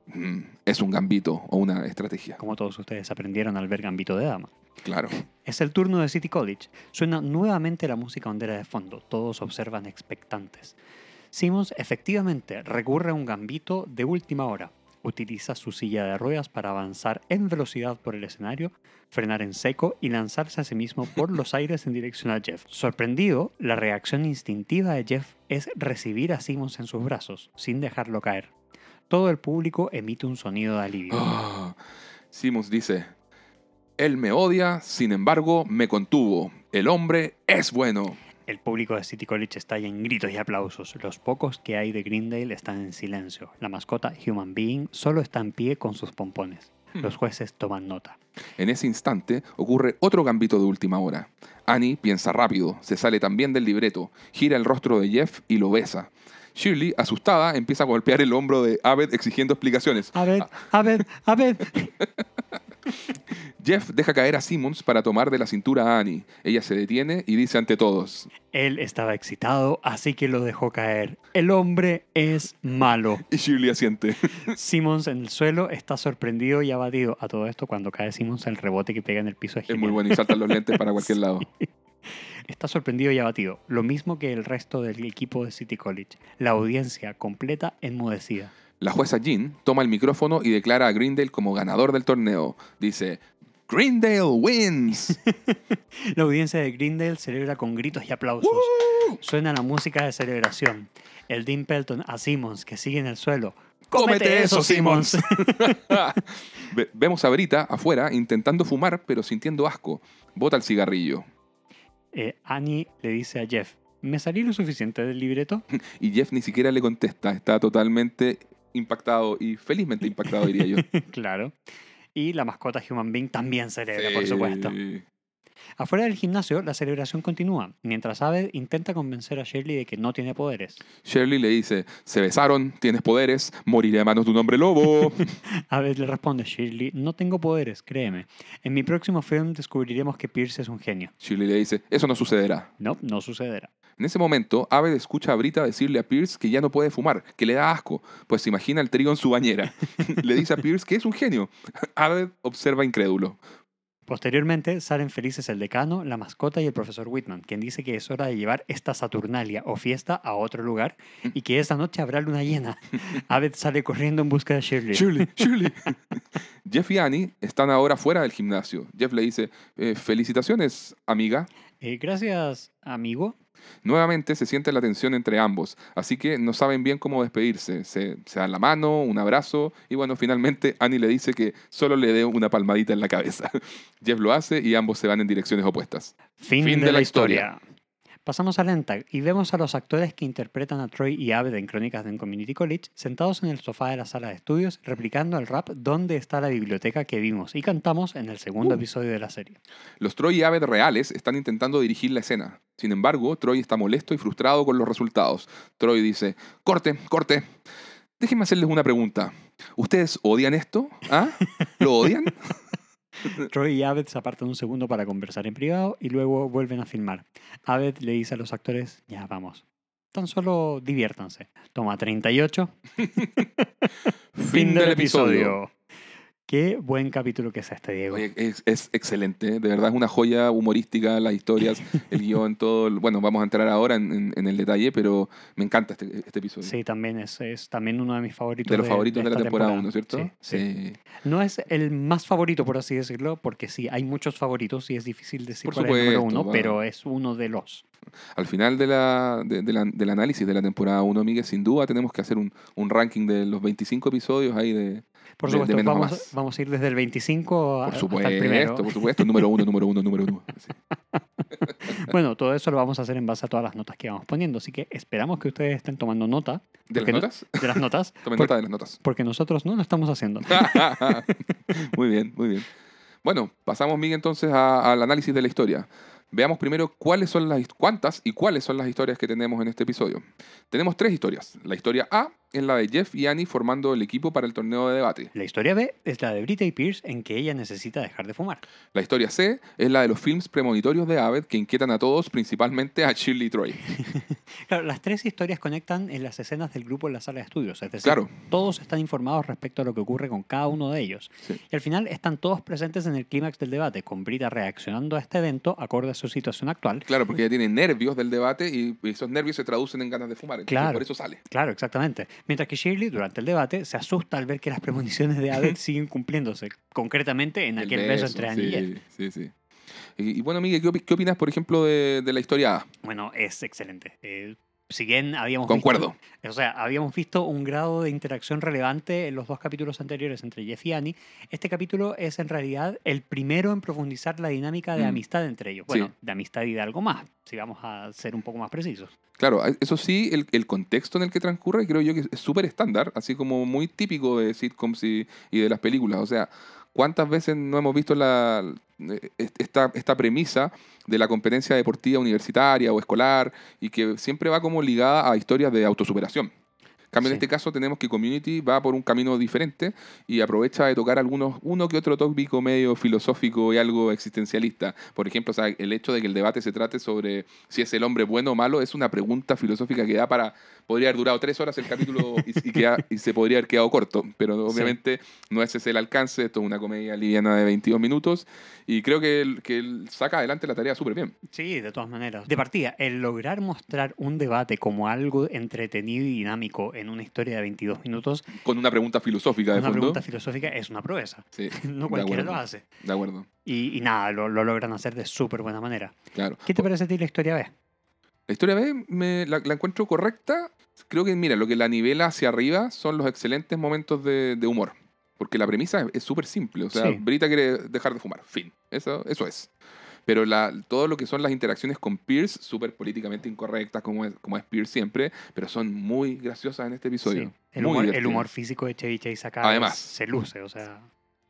es un gambito o una estrategia. Como todos ustedes aprendieron al ver Gambito de Dama. Claro. Es el turno de City College. Suena nuevamente la música hondera de fondo. Todos observan expectantes. Simmons efectivamente recurre a un gambito de última hora. Utiliza su silla de ruedas para avanzar en velocidad por el escenario, frenar en seco y lanzarse a sí mismo por los aires en dirección a Jeff. Sorprendido, la reacción instintiva de Jeff es recibir a Simmons en sus brazos, sin dejarlo caer. Todo el público emite un sonido de alivio. Ah, Simmons dice, él me odia, sin embargo, me contuvo. El hombre es bueno. El público de City College estalla en gritos y aplausos. Los pocos que hay de Greendale están en silencio. La mascota Human Being solo está en pie con sus pompones. Los jueces toman nota. En ese instante ocurre otro gambito de última hora. Annie piensa rápido, se sale también del libreto, gira el rostro de Jeff y lo besa. Shirley, asustada, empieza a golpear el hombro de Abed exigiendo explicaciones. A ver, a ver, a ver. Jeff deja caer a Simmons para tomar de la cintura a Annie. Ella se detiene y dice ante todos, Él estaba excitado, así que lo dejó caer. El hombre es malo. y Shirley asiente. Simmons en el suelo está sorprendido y abatido. A todo esto, cuando cae Simmons, el rebote que pega en el piso es es muy bueno y saltan los lentes para cualquier lado. Está sorprendido y abatido, lo mismo que el resto del equipo de City College. La audiencia completa enmudecida. La jueza Jean toma el micrófono y declara a Greendale como ganador del torneo. Dice, Greendale wins. La audiencia de Greendale celebra con gritos y aplausos. Suena la música de celebración. El Dean Pelton a Simmons, que sigue en el suelo. ¡Cómete eso, Simmons! Ve- Vemos a Brita afuera intentando fumar, pero sintiendo asco. Bota el cigarrillo. Eh, Annie le dice a Jeff, ¿me salí lo suficiente del libreto? Y Jeff ni siquiera le contesta. Está totalmente impactado y felizmente impactado, diría yo. claro. Y la mascota Human Being también celebra, por supuesto. Afuera del gimnasio, la celebración continúa, mientras Abed intenta convencer a Shirley de que no tiene poderes. Shirley le dice, se besaron, tienes poderes, moriré a manos de un hombre lobo. Abed le responde, Shirley, no tengo poderes, créeme. En mi próximo film descubriremos que Pierce es un genio. Shirley le dice, eso no sucederá. No, no sucederá. En ese momento, Abed escucha a Brita decirle a Pierce que ya no puede fumar, que le da asco, pues se imagina el trío en su bañera. le dice a Pierce que es un genio. Abed observa incrédulo. Posteriormente salen felices el decano, la mascota y el profesor Whitman, quien dice que es hora de llevar esta Saturnalia o fiesta a otro lugar y que esa noche habrá luna llena. Abed sale corriendo en busca de Shirley. Shirley, Shirley. Jeff y Annie están ahora fuera del gimnasio. Jeff le dice, "Eh, felicitaciones, amiga. Eh, gracias, amigo. Nuevamente se siente la tensión entre ambos, así que no saben bien cómo despedirse. Se, se dan la mano, un abrazo y bueno, finalmente Annie le dice que solo le dé una palmadita en la cabeza. Jeff lo hace y ambos se van en direcciones opuestas. Fin, de, la historia. Pasamos a Lentag y vemos a los actores que interpretan a Troy y Abed en Crónicas de un Community College sentados en el sofá de la sala de estudios replicando el rap ¿Dónde está la biblioteca que vimos y cantamos en el segundo Uh. episodio de la serie? Los Troy y Abed reales están intentando dirigir la escena. Sin embargo, Troy está molesto y frustrado con los resultados. Troy dice, corte, corte. Déjenme hacerles una pregunta. ¿Ustedes odian esto? ¿Ah? ¿Lo odian? Troy y Abed se apartan un segundo para conversar en privado y luego vuelven a filmar. Abed le dice a los actores, ya vamos, tan solo diviértanse. Toma 38. Fin del episodio. Qué buen capítulo que es este, Diego. Oye, es, es excelente, de verdad es una joya humorística, las historias, el guion, todo. Bueno, vamos a entrar ahora en, en- en el detalle, pero me encanta este, este episodio. Sí, también es, es también uno de mis favoritos. de los favoritos de, la temporada 1, ¿cierto? Sí, sí. No es el más favorito, por así decirlo, porque sí, hay muchos favoritos y es difícil decir Por cuál es el número supuesto, uno, va. pero es uno de los. Al final de la, de- de la- del análisis de la temporada 1, Miguel, sin duda tenemos que hacer un, un ranking de los 25 episodios ahí de... Por De- de supuesto, menos a vamos, vamos a ir desde el 25 a- Por hasta el primero. supuesto, por supuesto, número uno, número uno, número uno. Sí. Bueno, todo eso lo vamos a hacer en base a todas las notas que vamos poniendo, así que esperamos que ustedes estén tomando nota ¿De las Porque no- notas? de las notas, Tomen por- nota de las notas. porque nosotros no lo estamos haciendo. muy bien, muy bien. Bueno, pasamos, Miguel, entonces a- al análisis de la historia. Veamos primero cuáles son las, cuántas y cuáles son las historias que tenemos en este episodio. Tenemos tres historias. La historia A es la de Jeff y Annie formando el equipo para el torneo de debate. La historia B es la de Brita y Pierce en que ella necesita dejar de fumar. La historia C es la de los films premonitorios de Abed que inquietan a todos, principalmente a Shirley Troy. Claro, las tres historias conectan en las escenas del grupo en la sala de estudios, es decir, Claro. todos están informados respecto a lo que ocurre con cada uno de ellos. Sí. Y al final están todos presentes en el clímax del debate, con Brita reaccionando a este evento acorde a su situación actual. Claro, porque ella tiene nervios del debate y esos nervios se traducen en ganas de fumar. Entonces, Claro. Por eso sale. Claro, exactamente. Mientras que Shirley, durante el debate, se asusta al ver que las premoniciones de Abed siguen cumpliéndose, concretamente en El aquel beso, entre Annie y sí, Jeff. Sí, sí. Y, y bueno, Miguel, ¿qué, opi- qué opinas, por ejemplo, de, de la historia A? Bueno, es excelente. Eh, si bien habíamos Concuerdo. visto, o sea, habíamos visto un grado de interacción relevante en los dos capítulos anteriores entre Jeff y Annie, este capítulo es en realidad el primero en profundizar la dinámica de Mm. amistad entre ellos. Sí. Bueno, de amistad y de algo más, si vamos a ser un poco más precisos. Claro, eso sí, el, el contexto en el que transcurre creo yo que es súper estándar, así como muy típico de sitcoms y, y de las películas. O sea, ¿cuántas veces no hemos visto la, est- esta, esta premisa de la competencia deportiva universitaria o escolar y que siempre va como ligada a historias de autosuperación? Cambio, en Sí. este caso tenemos que Community va por un camino diferente y aprovecha de tocar algunos, uno que otro tópico medio filosófico y algo existencialista. Por ejemplo, o sea, el hecho de que el debate se trate sobre si es el hombre bueno o malo es una pregunta filosófica que da para. Podría haber durado tres horas el capítulo y, y queda- y se podría haber quedado corto, pero Sí. obviamente no ese es el alcance. Esto es una comedia liviana de 22 minutos y creo que él, que él saca adelante la tarea súper bien. Sí, de todas maneras. De partida, el lograr mostrar un debate como algo entretenido y dinámico en una historia de 22 minutos, Con una pregunta filosófica de una fondo. pregunta filosófica, es una proeza. Sí, No cualquiera lo hace. De acuerdo, Y, y nada, lo, lo logran hacer de súper buena manera. claro. ¿Qué te parece a ti la historia B? La historia B me, la, la encuentro correcta. Creo que, mira, lo que la nivela hacia arriba son los excelentes momentos de, de humor. Porque la premisa es- es súper simple. O sea, Sí. Brita quiere dejar de fumar. Fin. Eso, eso es. Pero la, todo lo que son las interacciones con Pierce, súper políticamente incorrectas, como es, como es Pierce siempre, pero son muy graciosas en este episodio. Sí. El, humor, el divertidas. humor físico de Chevy Chase acá Además. es- se luce, o sea...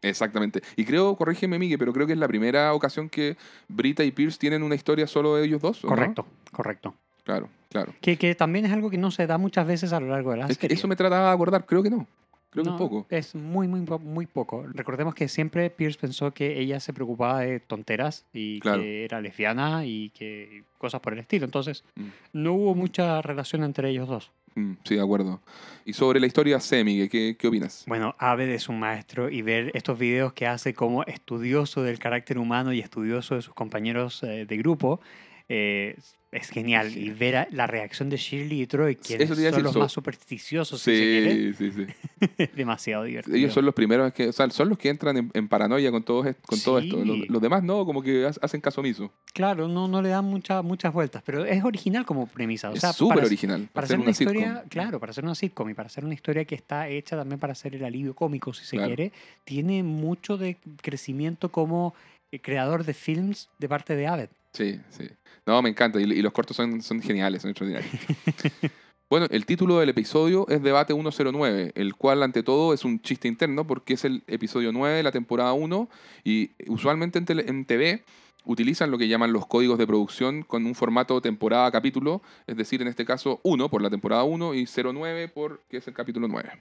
Exactamente. Y creo, corrígeme, Miguel, pero creo que es la primera ocasión que Brita y Pierce tienen una historia solo de ellos dos. ¿o no? Correcto, correcto. Claro, claro. Que, que también es algo que no se da muchas veces a lo largo de la Es que eso me trataba de acordar. Creo que no. Creo que No, un poco. Es muy, muy, muy poco. Recordemos que siempre Pierce pensó que ella se preocupaba de tonteras y Claro. que era lesbiana y que cosas por el estilo. Entonces, Mm. no hubo mucha relación entre ellos dos. Mm, sí, de acuerdo. Y sobre la historia Miguel, ¿qué, qué opinas? Bueno, Aved es un maestro y ver estos videos que hace como estudioso del carácter humano y estudioso de sus compañeros eh, de grupo eh, es genial. Y ver a- la reacción de Shirley y Troy, quienes son decir, los so- más supersticiosos, si se quiere, Sí, sí, sí. es demasiado divertido. Ellos son los primeros que, o sea, son los que entran en, en paranoia con todo, con todo esto. Sí. Los, los demás no, como que ha- hacen caso omiso. Claro, no, no le dan mucha- muchas vueltas, pero es original como premisa. O sea, es súper para, original. para ser hacer una, historia, sitcom. claro, para hacer una sitcom y para hacer una historia que está hecha también para hacer el alivio cómico, si se Claro. quiere, tiene mucho de crecimiento como eh, creador de films de parte de Aved. Sí, sí. No, me encanta. Y, y los cortos son, son geniales, son extraordinarios. bueno, el título del episodio es Debate 109, el cual ante todo es un chiste interno porque es el episodio 9 de la temporada 1 y usualmente en, tele- en TV utilizan lo que llaman los códigos de producción con un formato temporada-capítulo, es decir, en este caso 1 por la temporada 1 y 09 por que es el capítulo 9.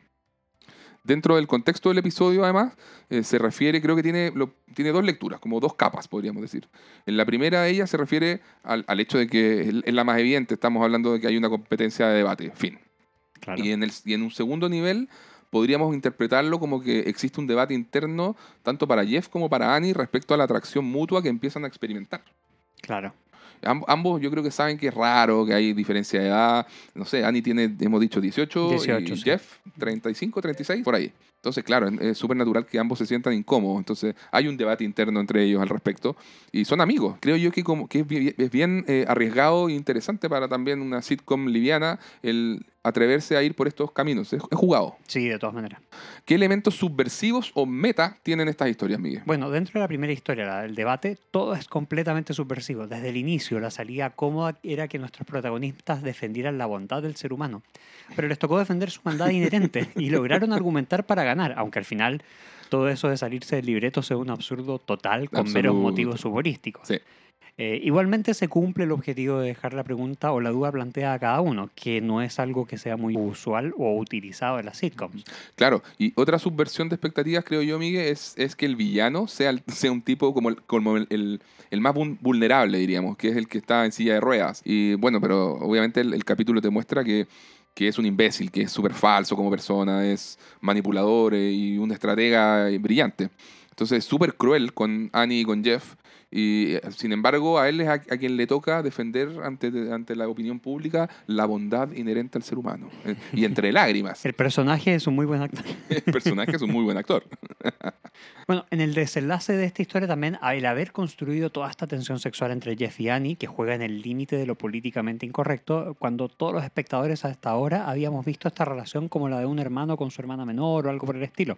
Dentro del contexto del episodio, además, eh, se refiere, creo que tiene, lo- tiene dos lecturas, como dos capas, podríamos decir. En la primera de ellas se refiere al, al hecho de que es la más evidente, estamos hablando de que hay una competencia de debate, fin. Claro. Y, en el, y en un segundo nivel podríamos interpretarlo como que existe un debate interno tanto para Jeff como para Annie respecto a la atracción mutua que empiezan a experimentar. claro. Amb- ambos yo creo que saben que es raro, que hay diferencia de edad. No sé, Annie tiene, hemos dicho, 18, 18, y sí. Jeff 35, 36, por ahí. Entonces, claro, es- es súper natural que ambos se sientan incómodos. Entonces, hay un debate interno entre ellos al respecto. Y son amigos. Creo yo que, como, que es bien, es bien, eh, arriesgado e interesante para también una sitcom liviana el atreverse a ir por estos caminos. Es, jugado. Sí, de todas maneras. ¿Qué elementos subversivos o meta tienen estas historias, Miguel? Bueno, dentro de la primera historia, del debate, todo es completamente subversivo. Desde el inicio, la salida cómoda era que nuestros protagonistas defendieran la bondad del ser humano. Pero les tocó defender su maldad inherente y lograron argumentar para ganar, aunque al final todo eso de salirse del libreto sea un absurdo total con meros Absoluto. motivos humorísticos. Sí. Eh, igualmente se cumple el objetivo de dejar la pregunta o la duda planteada a cada uno, que no es algo que sea muy usual o utilizado en las sitcoms. Claro, y otra subversión de expectativas, creo yo, Miguel, es, que el villano sea, un tipo como, el, más vul- vulnerable, diríamos, que es el que está en silla de ruedas. Y bueno, pero obviamente el, capítulo te muestra que, es un imbécil, que es súper falso como persona, es manipulador eh, y un estratega eh, brillante. Entonces es súper cruel con Annie y con Jeff. Y eh, sin embargo, a él es a, a quien le toca defender ante, ante la opinión pública la bondad inherente al ser humano. Eh, Y entre lágrimas. El personaje es un muy buen actor. El personaje es un muy buen actor. Bueno, en el desenlace de esta historia también, el haber construido toda esta tensión sexual entre Jeff y Annie, que juega en el límite de lo políticamente incorrecto, cuando todos los espectadores hasta ahora habíamos visto esta relación como la de un hermano con su hermana menor o algo por el estilo.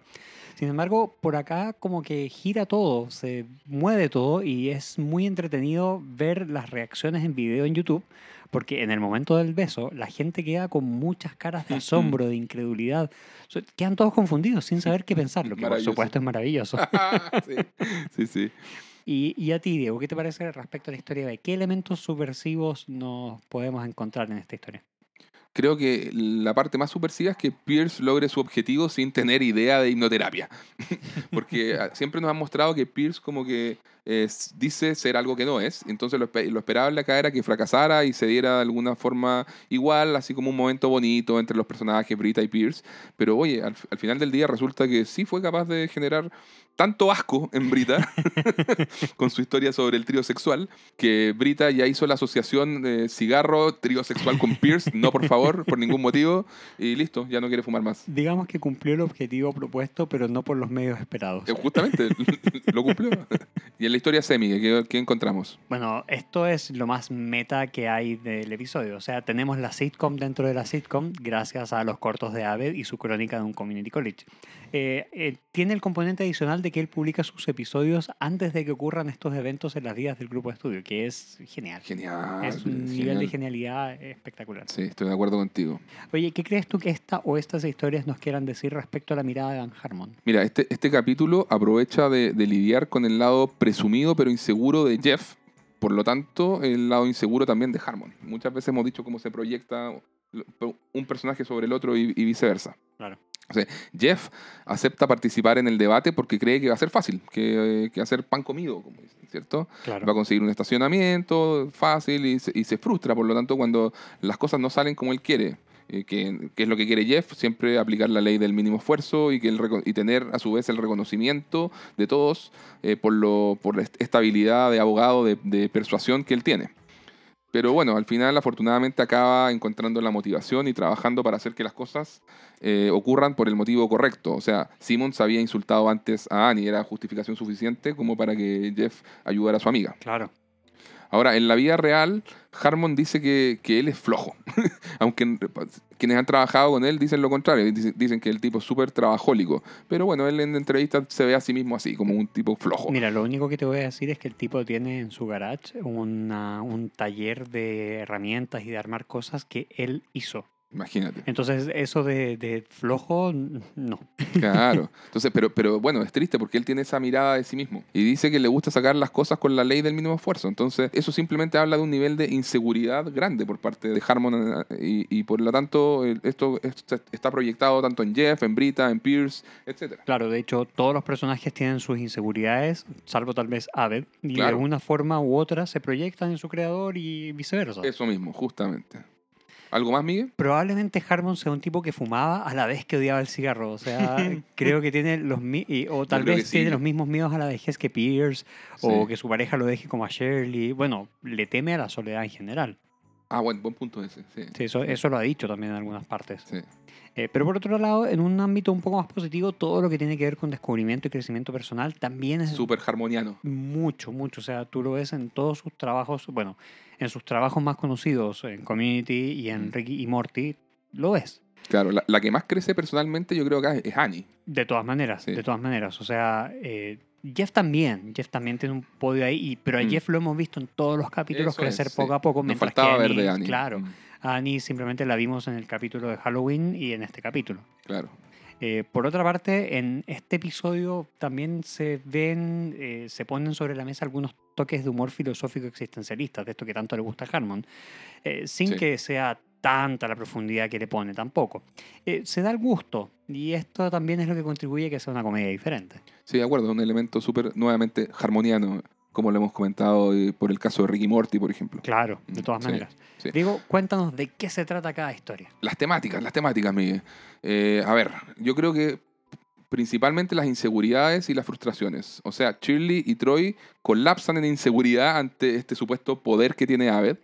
Sin embargo, por acá como que gira todo, se mueve todo y es muy entretenido ver las reacciones en video en YouTube, porque en el momento del beso la gente queda con muchas caras de asombro, de incredulidad. Quedan todos confundidos sin saber qué pensar, lo que por supuesto es maravilloso. sí, sí, sí. Y, y a ti, Diego, ¿qué te parece respecto a la historia de qué elementos subversivos nos podemos encontrar en esta historia? Creo que la parte más subversiva es que Pierce logre su objetivo sin tener idea de hipnoterapia. Porque ah, siempre nos han mostrado que Pierce como que es- dice ser algo que no es. Entonces lo, lo esperable acá era que fracasara y se diera de alguna forma igual, así como un momento bonito entre los personajes Brita y Pierce. Pero oye, al, al final del día resulta que sí fue capaz de generar tanto asco en Brita con su historia sobre el trío sexual que Brita ya hizo la asociación de cigarro, trío sexual con Pierce, no por favor, por ningún motivo, y listo, ya no quiere fumar más. Digamos que cumplió el objetivo propuesto, pero no por los medios esperados. Eh, Justamente, lo cumplió. Y en la historia semi, ¿qué, qué encontramos? Bueno, esto es lo más meta que hay del episodio. O sea, tenemos la sitcom dentro de la sitcom gracias a los cortos de Aved y su crónica de un community college. Eh, eh, tiene el componente adicional de que él publica sus episodios antes de que ocurran estos eventos en las vidas del grupo de estudio, que es genial. Genial. es un nivel de genialidad espectacular. Sí, estoy de acuerdo contigo. Oye, ¿qué crees tú que esta o estas historias nos quieran decir respecto a la mirada de Van Harmon? Mira, este, este capítulo aprovecha de, de lidiar con el lado presumido pero inseguro de Jeff. Por lo tanto, el lado inseguro también de Harmon. Muchas veces hemos dicho cómo se proyecta un personaje sobre el otro y, y viceversa. Claro. O sea, Jeff acepta participar en el debate porque cree que va a ser fácil, que, que va a ser pan comido, como dicen, ¿cierto? Va a Claro. conseguir un estacionamiento fácil y se, y se frustra, por lo tanto, cuando las cosas no salen como él quiere. eh, que, que es lo que quiere Jeff, siempre aplicar la ley del mínimo esfuerzo y, que el, y tener a su vez el reconocimiento de todos eh, por, lo, por esta habilidad de abogado de, de persuasión que él tiene. Pero bueno, al final afortunadamente acaba encontrando la motivación y trabajando para hacer que las cosas eh, ocurran por el motivo correcto. O sea, Simmons había insultado antes a Annie, era justificación suficiente como para que Jeff ayudara a su amiga. Claro. Ahora, en la vida real, Harmon dice que, que él es flojo. Aunque en- quienes han trabajado con él dicen lo contrario. Dicen, dicen que el tipo es súper trabajólico. Pero bueno, él en entrevistas se ve a sí mismo así, como un tipo flojo. Mira, lo único que te voy a decir es que el tipo tiene en su garage una- un taller de herramientas y de armar cosas que él hizo. Imagínate. Entonces, eso de, de flojo, no. Claro. Entonces, pero, pero bueno, es triste porque él tiene esa mirada de sí mismo. Y dice que le gusta sacar las cosas con la ley del mínimo esfuerzo. Entonces, eso simplemente habla de un nivel de inseguridad grande por parte de Harmon. eh, Y, y por lo tanto, esto, esto está proyectado tanto en Jeff, en Brita, en Pierce, etcétera. Claro, de hecho, todos los personajes tienen sus inseguridades, salvo tal vez Aved, y de alguna forma u otra se proyectan en su creador y viceversa. Eso mismo, justamente. ¿Algo más, Miguel? Probablemente Harmon sea un tipo que fumaba a la vez que odiaba el cigarro. O sea, creo que tiene los mi- y- o tal vez tiene sí. los mismos miedos a la vejez que Pierce, o que su pareja lo deje como a Shirley. Bueno, le teme a la soledad en general. Ah, bueno, buen punto ese. Sí. Sí, eso, eso lo ha dicho también en algunas partes. Sí. Eh, pero por otro lado, en un ámbito un poco más positivo, todo lo que tiene que ver con descubrimiento y crecimiento personal también es Súper harmoniano. mucho, mucho. O sea, tú lo ves en todos sus trabajos, bueno, en sus trabajos más conocidos, en Community y en Mm. Ricky y Morty, lo ves. Claro, la, la que más crece personalmente yo creo que es Annie. De todas maneras, Sí. de todas maneras. O sea, eh, Jeff también, Jeff también tiene un podio ahí, y- pero a Mm. Jeff lo hemos visto en todos los capítulos Eso crecer es, sí. poco a poco, Nos mientras faltaba que ver Annie, de Annie. claro, Mm, a Annie simplemente la vimos en el capítulo de Halloween y en este capítulo. Claro. Eh, por otra parte, en este episodio también se ven, eh, se ponen sobre la mesa algunos toques de humor filosófico existencialista, de esto que tanto le gusta a Harmon, eh, sin Sí. que sea tanta la profundidad que le pone tampoco. Eh, se da el gusto, y esto también es lo que contribuye a que sea una comedia diferente. Sí, de acuerdo, es un elemento súper, nuevamente, harmoniano, como lo hemos comentado eh, por el caso de Ricky Morty, por ejemplo. Claro, de Mm, todas sí, maneras. sí. Diego, cuéntanos de qué se trata cada historia. Las temáticas, las temáticas, Miguel. Eh, a ver, yo creo que principalmente las inseguridades y las frustraciones. O sea, Shirley y Troy colapsan en inseguridad ante este supuesto poder que tiene Aved.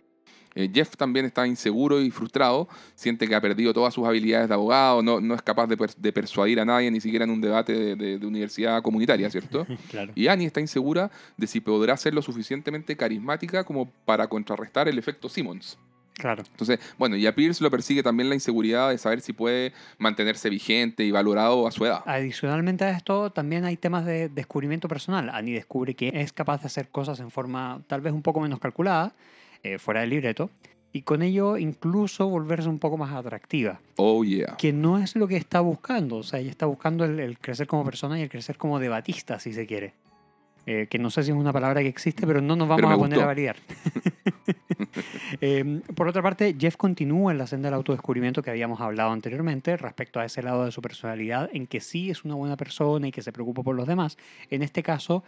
Eh, Jeff también está inseguro y frustrado, siente que ha perdido todas sus habilidades de abogado, no, no es capaz de, pers- de persuadir a nadie, ni siquiera en un debate de, de- de universidad comunitaria, ¿cierto? claro. Y Annie está insegura de si podrá ser lo suficientemente carismática como para contrarrestar el efecto Simmons. Claro. Entonces, bueno, y a Pierce lo persigue también la inseguridad de saber si puede mantenerse vigente y valorado a su edad. Adicionalmente a esto, también hay temas de descubrimiento personal. Annie descubre que es capaz de hacer cosas en forma tal vez un poco menos calculada, eh, fuera del libreto, y con ello incluso volverse un poco más atractiva, Oh, yeah. que no es lo que está buscando. O sea, ella está buscando el, el crecer como persona y el crecer como debatista, si se quiere. eh, que no sé si es una palabra que existe, pero no nos vamos a poner gustó. a variar. Eh, por otra parte, Jeff continúa en la senda del autodescubrimiento que habíamos hablado anteriormente respecto a ese lado de su personalidad en que sí es una buena persona y que se preocupa por los demás. En este caso,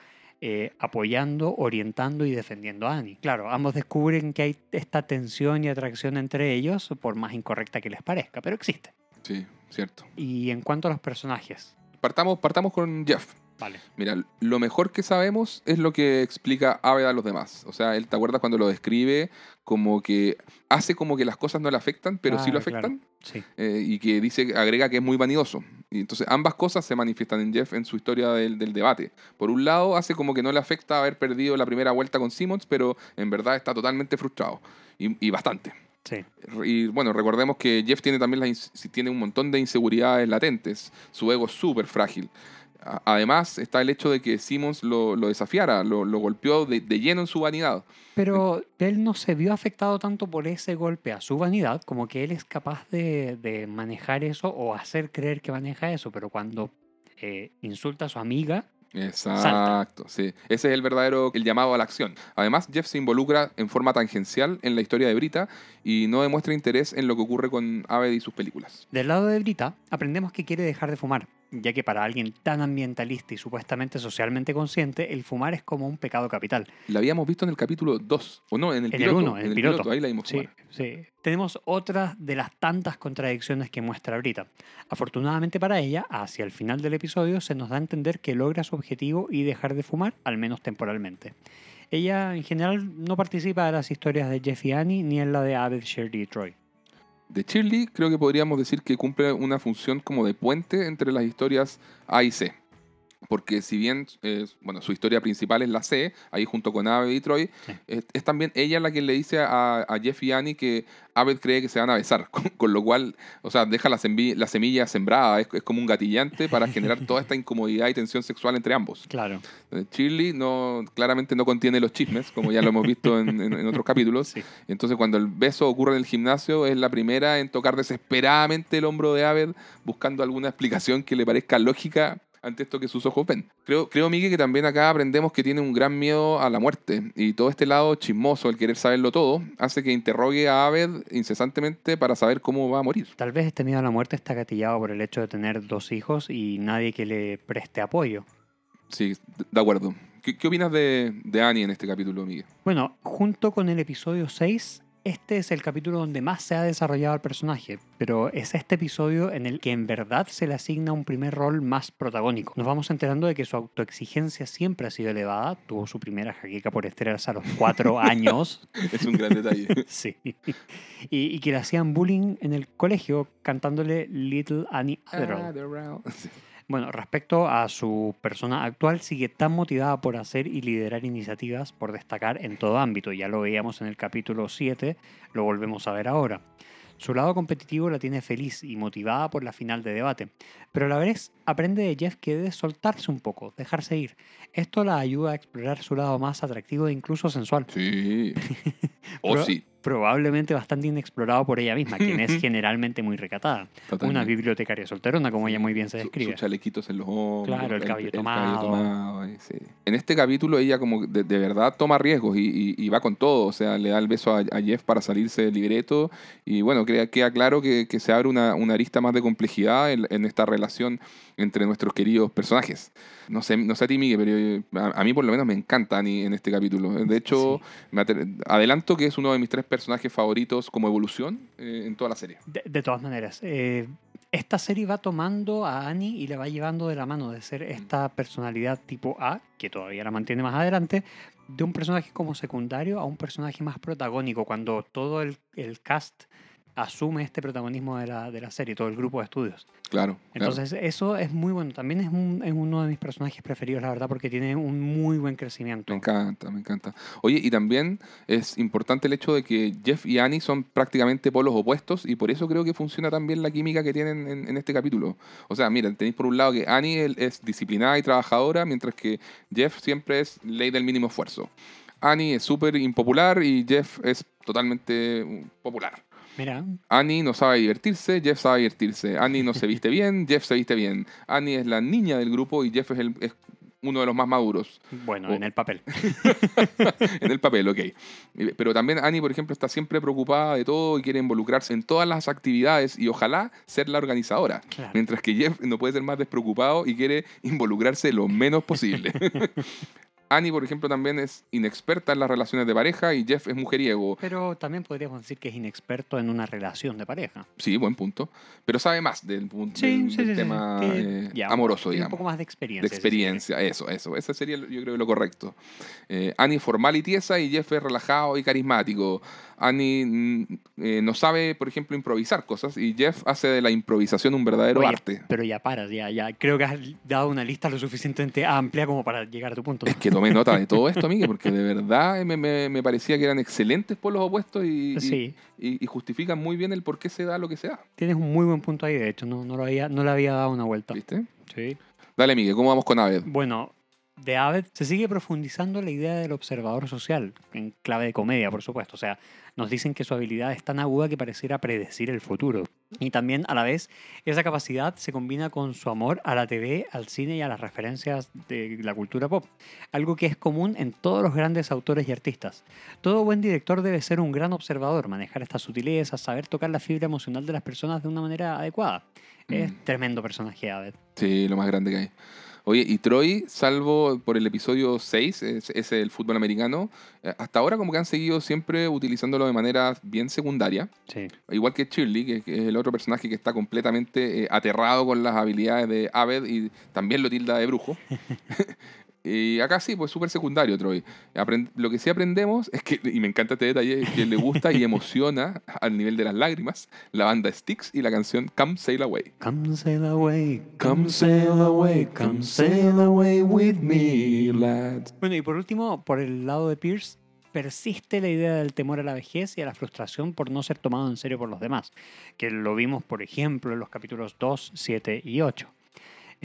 eh, apoyando, orientando y defendiendo a Annie. Claro, ambos descubren que hay esta tensión y atracción entre ellos, por más incorrecta que les parezca, pero existe. Sí, cierto. Y en cuanto a los personajes, Partamos, partamos con Jeff. vale. Mira, lo mejor que sabemos es lo que explica Aved a los demás. O sea, él, ¿te acuerdas cuando lo describe como que hace como que las cosas no le afectan, pero sí lo claro. Sí. eh, y que dice, agrega que es muy vanidoso. Y entonces ambas cosas se manifiestan en Jeff en su historia del, del debate. Por un lado, hace como que no le afecta haber perdido la primera vuelta con Simmons, pero en verdad está totalmente frustrado. Y, y bastante. Sí. Y bueno, recordemos que Jeff tiene también las tiene un montón de inseguridades latentes. Su ego es súper frágil. Además, está el hecho de que Simmons lo, lo desafiara, lo, lo golpeó de, de lleno en su vanidad. Pero él no se vio afectado tanto por ese golpe a su vanidad, como que él es capaz de, de manejar eso o hacer creer que maneja eso, pero cuando eh, insulta a su amiga, Exacto, sí. Ese es el verdadero el llamado a la acción. Además, Jeff se involucra en forma tangencial en la historia de Brita y no demuestra interés en lo que ocurre con Aved y sus películas. del lado de Brita, aprendemos que quiere dejar de fumar, ya que para alguien tan ambientalista y supuestamente socialmente consciente, el fumar es como un pecado capital. La habíamos visto en el capítulo 2, o no, en el En el piloto. uno, en el piloto. ahí la vimos Sí, fumar. sí. Tenemos otra de las tantas contradicciones que muestra Brita. Afortunadamente para ella, hacia el final del episodio se nos da a entender que logra su objetivo y dejar de fumar, al menos temporalmente. Ella en general no participa de las historias de Jeff y Annie ni en la de Abed, Shirley y Troy. De Shirley, creo que podríamos decir que cumple una función como de puente entre las historias A y C. Porque si bien eh, bueno, su historia principal es la C, ahí junto con Aved y Troy, Sí. es, es también ella la que le dice a, a Jeff y Annie que Aved cree que se van a besar, con, con lo cual, o sea, deja la, la semilla sembrada, es, es como un gatillante para generar toda esta incomodidad y tensión sexual entre ambos. Claro. Shirley no, claramente no contiene los chismes, como ya lo hemos visto en, en- en otros capítulos. Sí. Entonces, cuando el beso ocurre en el gimnasio, es la primera en tocar desesperadamente el hombro de Aved, buscando alguna explicación que le parezca lógica ante esto que sus ojos ven. Creo, creo Miguel, que también acá aprendemos que tiene un gran miedo a la muerte. Y todo este lado chismoso, el querer saberlo todo, hace que interrogue a Aved incesantemente para saber cómo va a morir. Tal vez este miedo a la muerte está gatillado por el hecho de tener dos hijos y nadie que le preste apoyo. Sí, de acuerdo. ¿Qué, qué opinas de, de Annie en este capítulo, Miguel? Bueno, junto con el episodio 6, este es el capítulo donde más se ha desarrollado el personaje, pero es este episodio en el que en verdad se le asigna un primer rol más protagónico. Nos vamos enterando de que su autoexigencia siempre ha sido elevada, tuvo su primera jaqueca por estrellarse a los cuatro años, Es un gran detalle. sí, y, y que le hacían bullying en el colegio cantándole Little Annie Adderall. Sí. Bueno, respecto a su persona actual, sigue tan motivada por hacer y liderar iniciativas, por destacar en todo ámbito. Ya lo veíamos en el capítulo 7, lo volvemos a ver ahora. Su lado competitivo la tiene feliz y motivada por la final de debate, pero a la vez aprende de Jeff que debe soltarse un poco, dejarse ir. Esto la ayuda a explorar su lado más atractivo e incluso sensual, Sí. O sí. Probablemente bastante inexplorado por ella misma, quien es generalmente muy recatada. Una bibliotecaria solterona, como ella muy bien se describe. Sus chalequitos en los hombros. Claro, el cabello tomado. sí. En este capítulo ella como de, de verdad toma riesgos y, y- y va con todo. O sea, le da el beso a, a Jeff para salirse del libreto. Y bueno, queda, queda claro que, que se abre una, una arista más de complejidad en, en esta relación entre nuestros queridos personajes. No sé, no sé a ti, Miguel, pero eh, a, a mí por lo menos me encanta Annie en este capítulo. De hecho, me adelanto que es uno de mis tres personajes favoritos como evolución eh, en toda la serie. De, todas maneras, eh, esta serie va tomando a Annie y la va llevando de la mano de ser esta personalidad tipo A, que todavía la mantiene más adelante, de un personaje como secundario a un personaje más protagónico, cuando todo el, el cast asume este protagonismo de la, de la serie, todo el grupo de estudios. Claro. claro. Entonces, eso es muy bueno. También es, un- es uno de mis personajes preferidos, la verdad, porque tiene un muy buen crecimiento. Me encanta, me encanta. Oye, y también es importante el hecho de que Jeff y Annie son prácticamente polos opuestos y por eso creo que funciona tan bien la química que tienen en, en este capítulo. O sea, mira, tenéis por un lado que Annie es disciplinada y trabajadora, mientras que Jeff siempre es ley del mínimo esfuerzo. Annie es súper impopular y Jeff es totalmente mm, popular. Mira, Annie no sabe divertirse, Jeff sabe divertirse. Annie no se viste bien, Jeff se viste bien. Annie es la niña del grupo y Jeff es, el, es uno de los más maduros. Bueno, Oh. en el papel. en el papel, ok. Eh, Pero también Annie, por ejemplo, está siempre preocupada de todo y quiere involucrarse en todas las actividades y ojalá ser la organizadora. Claro. Mientras que Jeff no puede ser más despreocupado y quiere involucrarse lo menos posible. Annie, por ejemplo, también es inexperta en las relaciones de pareja y Jeff es mujeriego. Pero también podríamos decir que es inexperto en una relación de pareja. Sí, buen punto. Pero sabe más del, punto- del- del tema eh, ya, amoroso, digamos. Un poco más de experiencia. De experiencia, eso, eso. Ese sería, yo creo, lo correcto. Eh, Annie formal y tiesa y Jeff es relajado y carismático. Annie mm, eh, no sabe, por ejemplo, improvisar cosas y Jeff hace de la improvisación un verdadero Oye, arte. Pero ya paras, ya, ya. Creo que has dado una lista lo suficientemente amplia como para llegar a tu punto. Es que tomé nota de todo esto, Miguel, porque de verdad me, me- me parecía que eran excelentes por los opuestos y, y- Sí, y- y justifican muy bien el por qué se da lo que se da. tienes un muy buen punto ahí, de hecho, no, no, lo había, no le había dado una vuelta. ¿Viste? Sí. Dale, Miguel, ¿cómo vamos con Aved? Bueno, de Aved se sigue profundizando la idea del observador social, en clave de comedia, por supuesto. O sea, nos dicen que su habilidad es tan aguda que pareciera predecir el futuro. Y también, a la vez, esa capacidad se combina con su amor a la TV, al cine y a las referencias de la cultura pop. Algo que es común en todos los grandes autores y artistas. Todo buen director debe ser un gran observador, manejar estas sutilezas, saber tocar la fibra emocional de las personas de una manera adecuada. Es Mm. tremendo personaje, Aved. Sí, lo más grande que hay. Oye, y Troy, salvo por el episodio 6, es- ese del fútbol americano, eh, hasta ahora como que han seguido siempre utilizándolo de manera bien secundaria. Sí. Igual que Shirley, que, que es el otro personaje que está completamente eh, aterrado con las habilidades de Aved y también lo tilda de brujo. y acá sí, pues súper secundario, Troy. Aprend- lo que sí aprendemos es que, y me encanta este detalle, es que le gusta y emociona al nivel de las lágrimas la banda Styx y la canción Come Sail Away. Come sail away, Come sail away, come sail away with me, lads. Bueno, y por último, por el lado de Pierce, persiste la idea del temor a la vejez y a la frustración por no ser tomado en serio por los demás, que lo vimos, por ejemplo, en los capítulos 2, 7 y 8.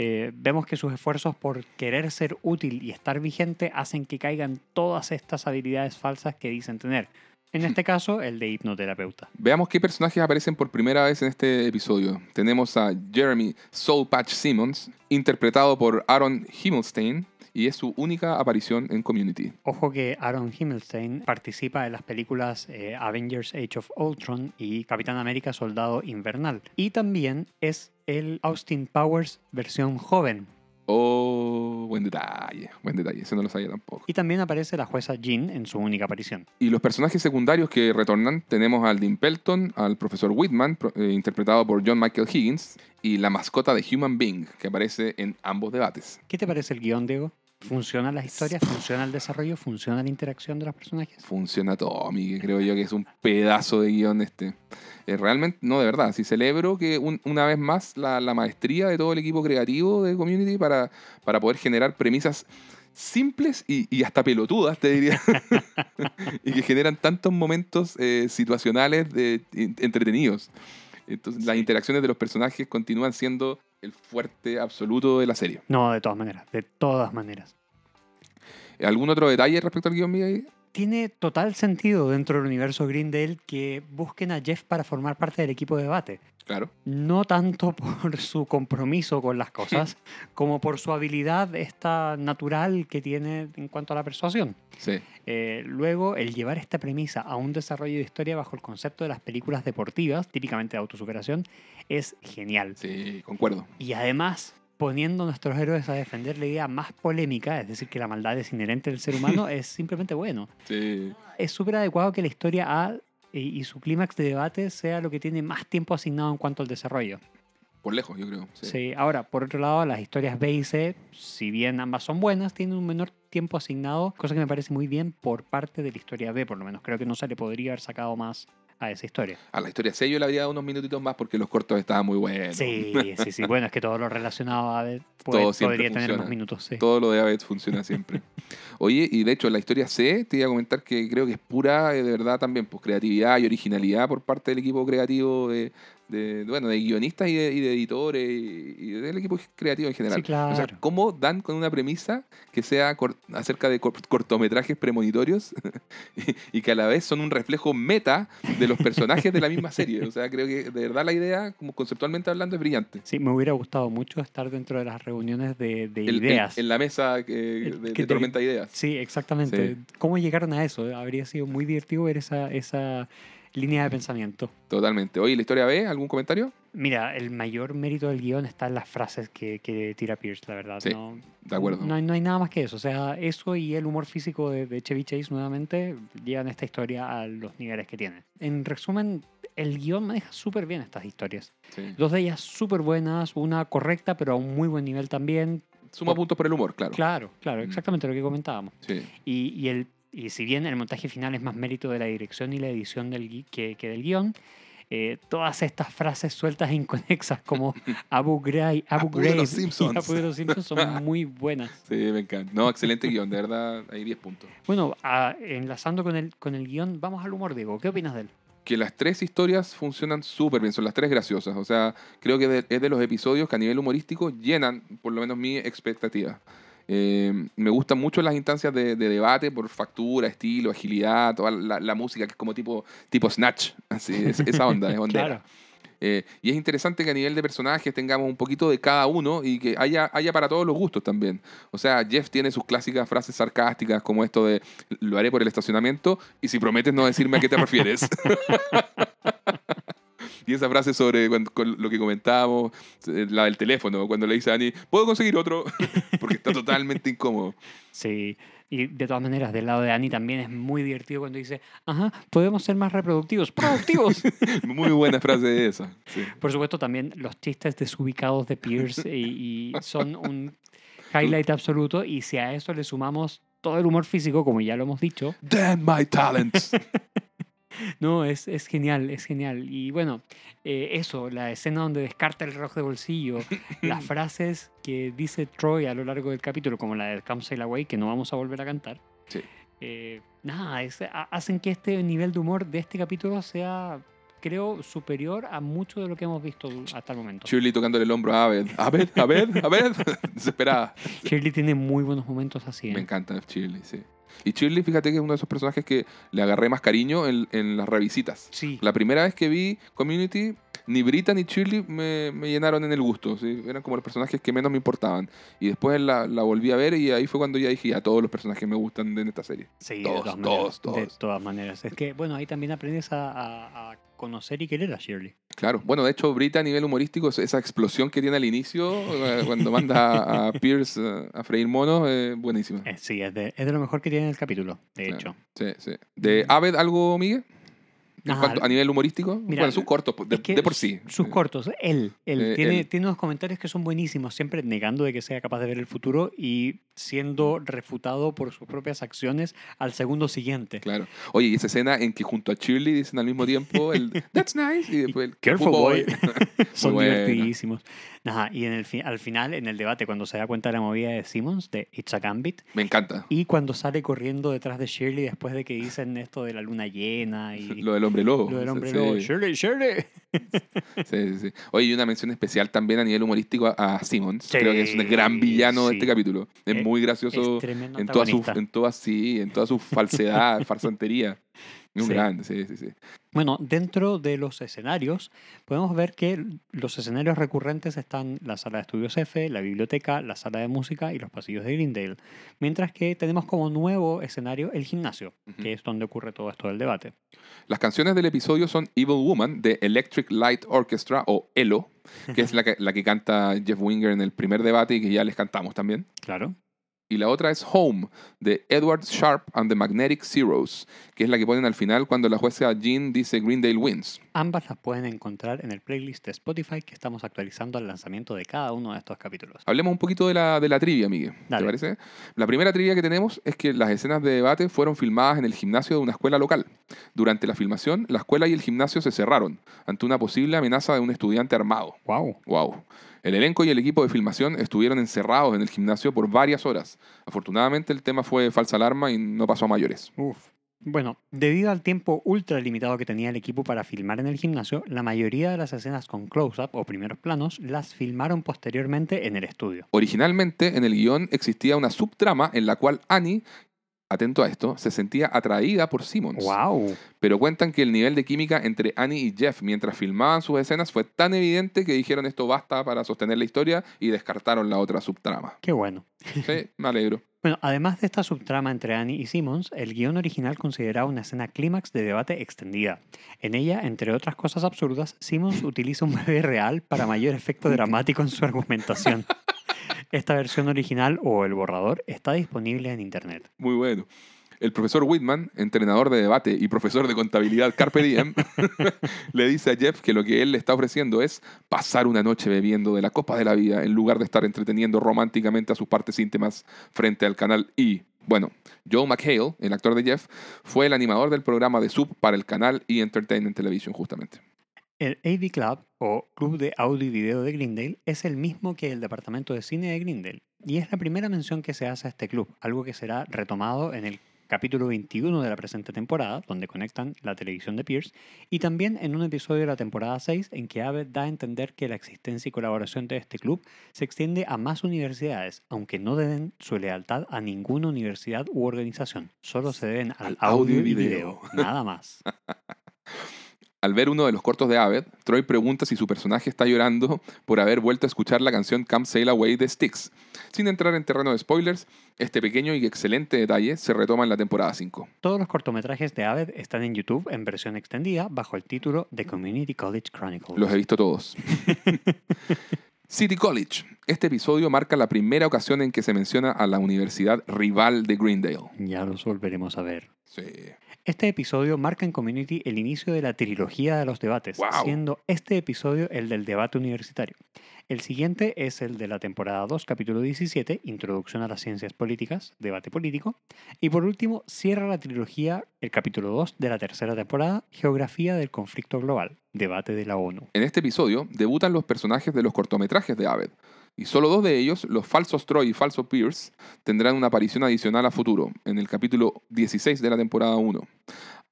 Eh, vemos que sus esfuerzos por querer ser útil y estar vigente hacen que caigan todas estas habilidades falsas que dicen tener. En este caso, el de hipnoterapeuta. Veamos qué personajes aparecen por primera vez en este episodio. Tenemos a Jeremy Soul Patch Simmons, interpretado por Aaron Himmelstein, y es su única aparición en Community. Ojo que Aaron Himmelstein participa en las películas eh, Avengers Age of Ultron y Capitán América Soldado Invernal. Y también es el Austin Powers versión joven. Oh, buen detalle, buen detalle, ese no lo sabía tampoco. Y también aparece la jueza Jean en su única aparición. Y los personajes secundarios que retornan, tenemos al Dean Pelton, al profesor Whitman, eh, interpretado por John Michael Higgins, y la mascota de Human Being, que aparece en ambos debates. ¿Qué te parece el guion, Diego? ¿Funcionan las historias? ¿Funciona el desarrollo? ¿Funciona la interacción de los personajes? Funciona todo, Miguel. Creo yo que es un pedazo de guion este. Eh, realmente, no, de verdad. Sí celebro que un- una vez más la, la maestría de todo el equipo creativo de Community para, para poder generar premisas simples y, y hasta pelotudas, te diría. y que generan tantos momentos eh, situacionales de- entretenidos. Entonces, las interacciones de los personajes continúan siendo el fuerte absoluto de la serie. No, de todas maneras, de todas maneras. ¿Algún otro detalle respecto al guion, Miguel? Tiene total sentido dentro del universo Greendale que busquen a Jeff para formar parte del equipo de debate. Claro. no tanto por su compromiso con las cosas, como por su habilidad esta natural que tiene en cuanto a la persuasión. Sí. Eh, luego, el llevar esta premisa a un desarrollo de historia bajo el concepto de las películas deportivas, típicamente de autosuperación, es genial. Sí, concuerdo. Y además, poniendo a nuestros héroes a defender la idea más polémica, es decir, que la maldad es inherente del ser humano, es simplemente bueno. Sí. Es súper adecuado que la historia A y, y su clímax de debate sea lo que tiene más tiempo asignado en cuanto al desarrollo. Por lejos, yo creo. Sí. Sí, ahora, por otro lado, las historias B y C, si bien ambas son buenas, tienen un menor tiempo asignado, cosa que me parece muy bien por parte de la historia B, por lo menos. Creo que no se le podría haber sacado más a esa historia. A la historia C yo le habría dado unos minutitos más porque los cortos estaban muy buenos. Sí, sí, sí. Bueno, es que todo lo relacionado a puede- siempre podría tener unos minutos, sí. Todo lo de Abbott funciona siempre. Oye, y de hecho, la historia C, te iba a comentar que creo que es pura, eh, de verdad, también, pues creatividad y originalidad por parte del equipo creativo de, de- bueno, de guionistas y de, y de editores y, y del equipo creativo en general. Sí, claro. O sea, ¿cómo dan con una premisa que sea acerca de cor- cortometrajes premonitorios y, que a la vez son un reflejo meta de los personajes de la misma serie. O sea, creo que de verdad la idea, como conceptualmente hablando, es brillante. Sí, me hubiera gustado mucho estar dentro de las reuniones de, de El- el- ideas. En, la mesa El- de, que de te- Tormenta de Ideas. Sí, exactamente. Sí. ¿Cómo llegaron a eso? Habría sido muy divertido ver esa, esa línea de pensamiento. Totalmente. Oye, ¿la historia B? ¿Algún comentario? Mira, el mayor mérito del guion está en las frases que, que tira Pierce, la verdad. Sí, no, De acuerdo. No no hay nada más que eso. O sea, eso y el humor físico de, de Chevy Chase nuevamente llevan esta historia a los niveles que tiene. En resumen, el guion maneja súper bien estas historias. Sí. Dos de ellas súper buenas, una correcta, pero a un muy buen nivel también. Suma puntos por el humor, claro. Claro, claro, Mm. exactamente lo que comentábamos. Sí. Y, y el, y si bien el montaje final es más mérito de la dirección y la edición del, que, que del guion, eh, todas estas frases sueltas e inconexas como Abu, Ghraib, Abu, Apu Ghraib y Simpsons. Apu de los Simpsons son muy buenas. Sí, me encanta. No, excelente guion, de verdad, hay 10 puntos. Bueno, a- enlazando con el, con el guion, vamos al humor, Diego. ¿Qué opinas de él? Que las tres historias funcionan súper bien, son las tres graciosas. O sea, creo que es de los episodios que a nivel humorístico llenan, por lo menos, mi expectativa. Eh, me gustan mucho las instancias de, de debate por factura, estilo, agilidad, toda la, la música que es como tipo, tipo Snatch, así, es- esa onda, es ondera. Claro. Eh, y es interesante que a nivel de personajes tengamos un poquito de cada uno y que haya, haya para todos los gustos también. O sea, Jeff tiene sus clásicas frases sarcásticas como esto de lo haré por el estacionamiento y si prometes no decirme a qué te refieres. y esa frase sobre cuando- con lo que comentábamos, eh, la del teléfono, cuando le dice a Annie, ¿puedo conseguir otro? Porque está totalmente incómodo. Sí. Y de todas maneras, del lado de Annie también es muy divertido cuando dice, ajá, podemos ser más reproductivos. ¡Productivos! Muy buena frase esa. sí. Por supuesto, también los chistes desubicados de Pierce y, y son un highlight absoluto. Y si a eso le sumamos todo el humor físico, como ya lo hemos dicho, Damn my talents. No, es, es genial, es genial. Y bueno, eh, eso, la escena donde descarta el reloj de bolsillo, las frases que dice Troy a lo largo del capítulo, como la de Come Sail Away, que no vamos a volver a cantar. Sí. eh, nada, es- ha- hacen que este nivel de humor de este capítulo sea, creo, superior a mucho de lo que hemos visto hasta el momento. Shirley tocándole el hombro a Abed. Abed, Abed, Abed. Desesperada. Shirley tiene muy buenos momentos así. ¿eh? Me encanta Shirley, sí. Y Shirley, fíjate que es uno de esos personajes que le agarré más cariño en, en las revisitas. Sí, La primera vez que vi Community, ni Brita ni Shirley me, me llenaron en el gusto. ¿sí? Eran como los personajes que menos me importaban. Y después la, la volví a ver y ahí fue cuando ya dije, ya todos los personajes me gustan en esta serie. sí, todos, de todas todos, maneras. De todos. todas maneras. Es que, bueno, ahí también aprendes a, a- a conocer y querer a Shirley. Claro. Bueno, de hecho, Brita a nivel humorístico, esa explosión que tiene al inicio, eh, cuando manda a, Pierce eh, a freír monos, es buenísima. Eh, sí, es de, es de lo mejor que tiene el capítulo, de Claro. hecho. Sí, sí. ¿De Aved algo, Miguel? En Ajá, cuanto- a nivel humorístico. Mira, bueno, sus cortos, de, es que de por sí. Sus cortos, él, él, Eh, tiene, él. tiene unos comentarios que son buenísimos, siempre negando de que sea capaz de ver el futuro y siendo refutado por sus propias acciones al segundo siguiente. Claro. Oye, y esa escena en que junto a Shirley dicen al mismo tiempo el That's nice y después el Careful, boy. Son divertidísimos. Ajá, y en el fi- al final, en el debate, cuando se da cuenta de la movida de Simmons, de It's a Gambit, Me encanta. y cuando sale corriendo detrás de Shirley después de que dicen esto de la luna llena y Lo del hombre lobo. lo del hombre Sí, lobo, Shirley, Shirley. Sí, sí. Oye, y una mención especial también a nivel humorístico a, a Simmons. Creo que es un gran villano de este capítulo. Es Eh, muy gracioso en toda su, en toda, sí, en toda su falsedad, farsantería. Es un Sí. grande, sí, sí, sí. Bueno, dentro de los escenarios, podemos ver que los escenarios recurrentes están la sala de estudios F, la biblioteca, la sala de música y los pasillos de Greendale. Mientras que tenemos como nuevo escenario el gimnasio, Ujú. que es donde ocurre todo esto del debate. Las canciones del episodio son Evil Woman de Electric Light Orchestra o ELO, que es la que, la que canta Jeff Winger en el primer debate y que ya les cantamos también. Claro. Y la otra es Home, de Edward Sharp and the Magnetic Zeros, que es la que ponen al final cuando la jueza Jean dice Greendale wins. Ambas las pueden encontrar en el playlist de Spotify que estamos actualizando al lanzamiento de cada uno de estos capítulos. Hablemos un poquito de la, de la trivia, Miguel. ¿Te parece? La primera trivia que tenemos es que las escenas de debate fueron filmadas en el gimnasio de una escuela local. Durante la filmación, la escuela y el gimnasio se cerraron ante una posible amenaza de un estudiante armado. ¡Wow! Wow. El elenco y el equipo de filmación estuvieron encerrados en el gimnasio por varias horas. Afortunadamente el tema fue falsa alarma y no pasó a mayores. Uf. Bueno, debido al tiempo ultra limitado que tenía el equipo para filmar en el gimnasio, la mayoría de las escenas con close-up o primeros planos las filmaron posteriormente en el estudio. Originalmente en el guion existía una subtrama en la cual Annie atento a esto, se sentía atraída por Simmons. ¡Wow! Pero cuentan que el nivel de química entre Annie y Jeff mientras filmaban sus escenas fue tan evidente que dijeron esto basta para sostener la historia y descartaron la otra subtrama. ¡Qué bueno! Sí, me alegro. Bueno, además de esta subtrama entre Annie y Simmons, el guion original consideraba una escena clímax de debate extendida. En ella, entre otras cosas absurdas, Simmons utiliza un bebé real para mayor efecto dramático en su argumentación. Esta versión original o el borrador está disponible en internet. Muy bueno. El profesor Whitman, entrenador de debate y profesor de contabilidad Carpe Diem, le dice a Jeff que lo que él le está ofreciendo es pasar una noche bebiendo de la copa de la vida en lugar de estar entreteniendo románticamente a sus partes íntimas frente al canal E. Bueno, Joe McHale, el actor de Jeff, fue el animador del programa de Sub para el canal E Entertainment Television, justamente. El AV Club, o Club de Audio y Video de Greendale, es el mismo que el Departamento de Cine de Greendale, y es la primera mención que se hace a este club, algo que será retomado en el capítulo 21 de la presente temporada, donde conectan la televisión de Pierce, y también en un episodio de la temporada 6 en que Abbott da a entender que la existencia y colaboración de este club se extiende a más universidades, aunque no deben su lealtad a ninguna universidad u organización, solo se deben al, audio y video, nada más. Al ver uno de los cortos de Aved, Troy pregunta si su personaje está llorando por haber vuelto a escuchar la canción Come Sail Away de Styx. Sin entrar en terreno de spoilers, este pequeño y excelente detalle se retoma en la temporada 5. Todos los cortometrajes de Aved están en YouTube en versión extendida bajo el título The Community College Chronicles. Los he visto todos. City College. Este episodio marca la primera ocasión en que se menciona a la universidad rival de Greendale. Ya los volveremos a ver. Sí. Este episodio marca en Community el inicio de la trilogía de los debates, ¡Guau! siendo este episodio el del debate universitario. El siguiente es el de la temporada 2, capítulo 17, Introducción a las Ciencias Políticas, debate político. Y por último, cierra la trilogía el capítulo 2 de la tercera temporada, Geografía del Conflicto Global, debate de la ONU. En este episodio debutan los personajes de los cortometrajes de Aved, y solo dos de ellos, los falsos Troy y falso Pierce, tendrán una aparición adicional a futuro, en el capítulo 16 de la temporada 1.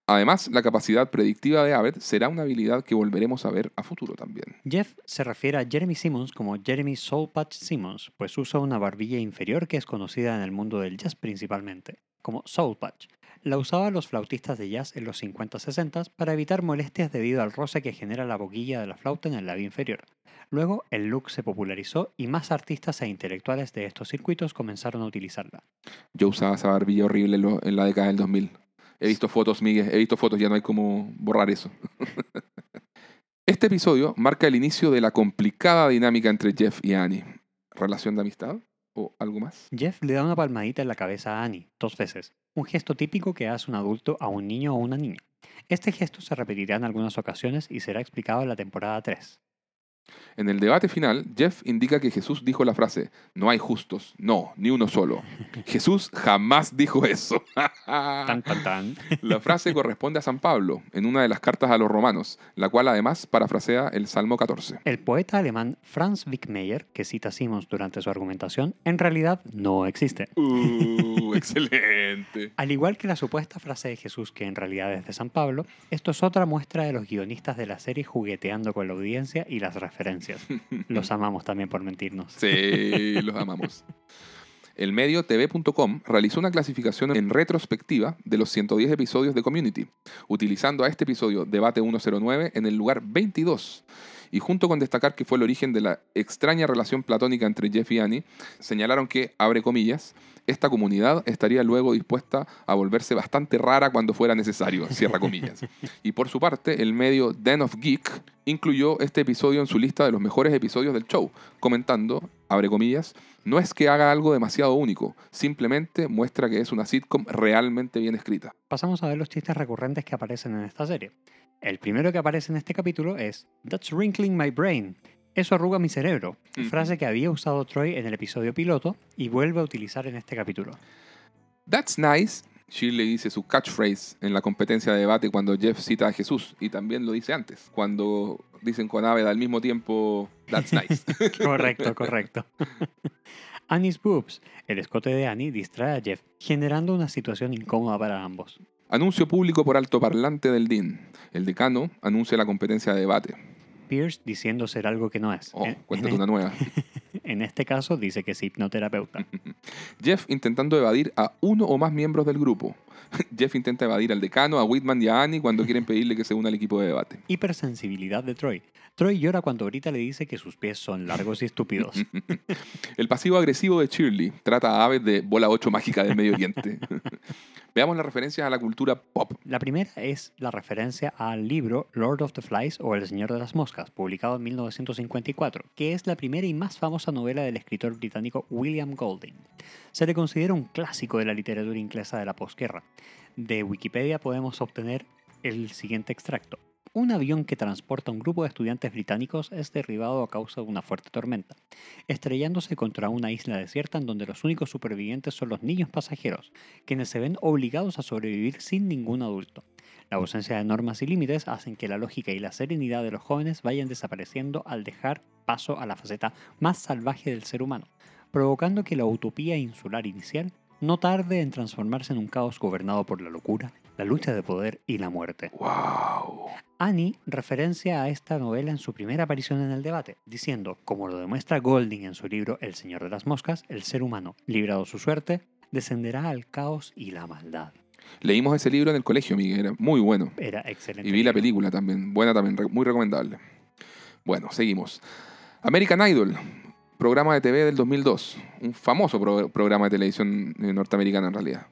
Además, la capacidad predictiva de Aved será una habilidad que volveremos a ver a futuro también. Jeff se refiere a Jeremy Simmons como Jeremy Soulpatch Simmons, pues usa una barbilla inferior que es conocida en el mundo del jazz principalmente, como Soulpatch. La usaban los flautistas de jazz en los 50-60 para evitar molestias debido al roce que genera la boquilla de la flauta en el labio inferior. Luego, el look se popularizó y más artistas e intelectuales de estos circuitos comenzaron a utilizarla. Yo usaba esa barbilla horrible en, la década del 2000. He visto fotos, Miguel, he visto fotos, ya no hay como borrar eso. Este episodio marca el inicio de la complicada dinámica entre Jeff y Annie. ¿Relación de amistad? ¿O algo más? Jeff le da una palmadita en la cabeza a Annie, dos veces, un gesto típico que hace un adulto a un niño o una niña. Este gesto se repetirá en algunas ocasiones y será explicado en la temporada 3. En el debate final, Jeff indica que Jesús dijo la frase, no hay justos, no, ni uno solo. Jesús jamás dijo eso. Tan, tan, tan. La frase corresponde a San Pablo, en una de las cartas a los romanos, la cual además parafrasea el Salmo 14. El poeta alemán Franz Wickmeyer, que cita a Simmons durante su argumentación, en realidad no existe. Uh, excelente. Al igual que la supuesta frase de Jesús, que en realidad es de San Pablo, esto es otra muestra de los guionistas de la serie jugueteando con la audiencia y las referencias. Los amamos también por mentirnos. Sí, los amamos. El medio TV.com realizó una clasificación en retrospectiva de los 110 episodios de Community, utilizando a este episodio Debate 109 en el lugar 22. Y junto con destacar que fue el origen de la extraña relación platónica entre Jeff y Annie, señalaron que, abre comillas, esta comunidad estaría luego dispuesta a volverse bastante rara cuando fuera necesario, cierra comillas. Y por su parte, el medio Den of Geek incluyó este episodio en su lista de los mejores episodios del show, comentando, abre comillas, no es que haga algo demasiado único, simplemente muestra que es una sitcom realmente bien escrita. Pasamos a ver los chistes recurrentes que aparecen en esta serie. El primero que aparece en este capítulo es That's wrinkling my brain. Eso arruga mi cerebro, frase que había usado Troy en el episodio piloto y vuelve a utilizar en este capítulo. That's nice. Shirley dice su catchphrase en la competencia de debate cuando Jeff cita a Jesús y también lo dice antes, cuando dicen con Aved al mismo tiempo That's nice. Correcto, correcto. Annie's boobs. El escote de Annie distrae a Jeff, generando una situación incómoda para ambos. Anuncio público por altoparlante del DIN. El decano anuncia la competencia de debate. Pierce diciendo ser algo que no es. Oh, En- cuéntate en, una nueva. En este caso dice que es hipnoterapeuta. Jeff intentando evadir a uno o más miembros del grupo. Jeff intenta evadir al decano, a Whitman y a Annie cuando quieren pedirle que se una al equipo de debate. Hipersensibilidad de Troy. Troy llora cuando ahorita le dice que sus pies son largos y estúpidos. El pasivo agresivo de Shirley trata a aves de bola 8 mágica del Medio Oriente. Veamos las referencias a la cultura pop. La primera es la referencia al libro Lord of the Flies o El Señor de las Moscas, publicado en 1954, que es la primera y más famosa novela del escritor británico William Golding. Se le considera un clásico de la literatura inglesa de la posguerra. De Wikipedia podemos obtener el siguiente extracto. Un avión que transporta a un grupo de estudiantes británicos es derribado a causa de una fuerte tormenta, estrellándose contra una isla desierta en donde los únicos supervivientes son los niños pasajeros, quienes se ven obligados a sobrevivir sin ningún adulto. La ausencia de normas y límites hacen que la lógica y la serenidad de los jóvenes vayan desapareciendo al dejar paso a la faceta más salvaje del ser humano, provocando que la utopía insular inicial no tarde en transformarse en un caos gobernado por la locura, la lucha de poder y la muerte. ¡Wow! Annie referencia a esta novela en su primera aparición en el debate, diciendo, como lo demuestra Golding en su libro El Señor de las Moscas, el ser humano, librado su suerte, descenderá al caos y la maldad. Leímos ese libro en el colegio, Miguel, era muy bueno. Era excelente. Y vi la película también, buena también, muy recomendable. Bueno, seguimos. American Idol, programa de TV del 2002, un famoso pro- programa de televisión eh, norteamericana en realidad,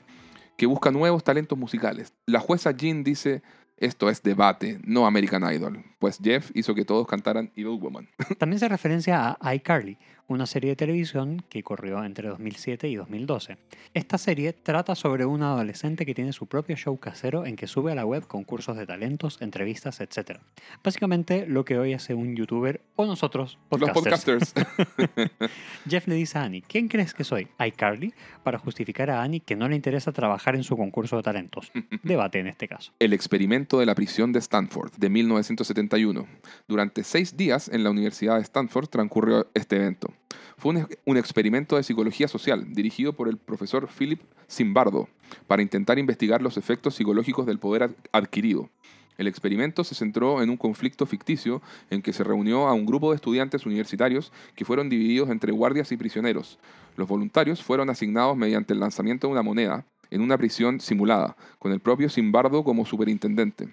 que busca nuevos talentos musicales. La jueza Jean dice, esto es debate, no American Idol, pues Jeff hizo que todos cantaran Evil Woman. También se referencia a iCarly, una serie de televisión que corrió entre 2007 y 2012. Esta serie trata sobre un adolescente que tiene su propio show casero en que sube a la web concursos de talentos, entrevistas, etc. Básicamente lo que hoy hace un youtuber o nosotros, Los podcasters. podcasters. Jeff le dice a Annie, ¿quién crees que soy? iCarly, para justificar a Annie que no le interesa trabajar en su concurso de talentos. Debate en este caso. El experimento de la prisión de Stanford, de 1971. Durante seis días en la Universidad de Stanford transcurrió este evento. Fue un, experimento de psicología social dirigido por el profesor Philip Zimbardo para intentar investigar los efectos psicológicos del poder ad- adquirido. El experimento se centró en un conflicto ficticio en que se reunió a un grupo de estudiantes universitarios que fueron divididos entre guardias y prisioneros. Los voluntarios fueron asignados mediante el lanzamiento de una moneda en una prisión simulada, con el propio Zimbardo como superintendente.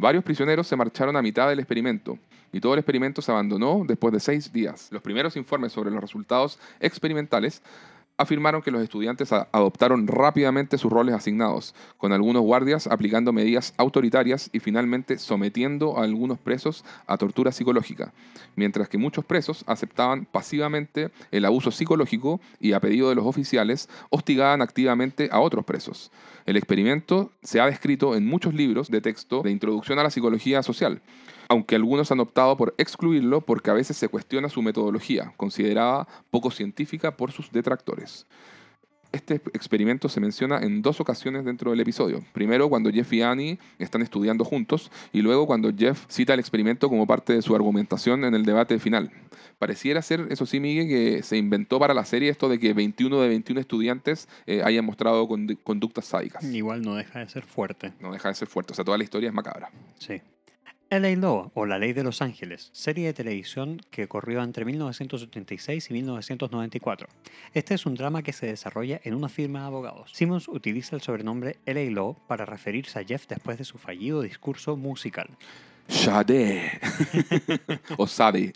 Varios prisioneros se marcharon a mitad del experimento y todo el experimento se abandonó después de seis días. Los primeros informes sobre los resultados experimentales afirmaron que los estudiantes adoptaron rápidamente sus roles asignados, con algunos guardias aplicando medidas autoritarias y finalmente sometiendo a algunos presos a tortura psicológica, mientras que muchos presos aceptaban pasivamente el abuso psicológico y a pedido de los oficiales hostigaban activamente a otros presos. El experimento se ha descrito en muchos libros de texto de introducción a la psicología social, aunque algunos han optado por excluirlo porque a veces se cuestiona su metodología, considerada poco científica por sus detractores. Este experimento se menciona en dos ocasiones dentro del episodio. Primero cuando Jeff y Annie están estudiando juntos y luego cuando Jeff cita el experimento como parte de su argumentación en el debate final. Pareciera ser, eso sí, Miguel, que se inventó para la serie esto de que 21 de 21 estudiantes eh, hayan mostrado condu- conductas sádicas. Igual no deja de ser fuerte. No deja de ser fuerte, o sea, toda la historia es macabra. Sí. LA Law o La Ley de Los Ángeles, serie de televisión que corrió entre 1986 y 1994. Este es un drama que se desarrolla en una firma de abogados. Simmons utiliza el sobrenombre LA Law para referirse a Jeff después de su fallido discurso musical. Sade o Sade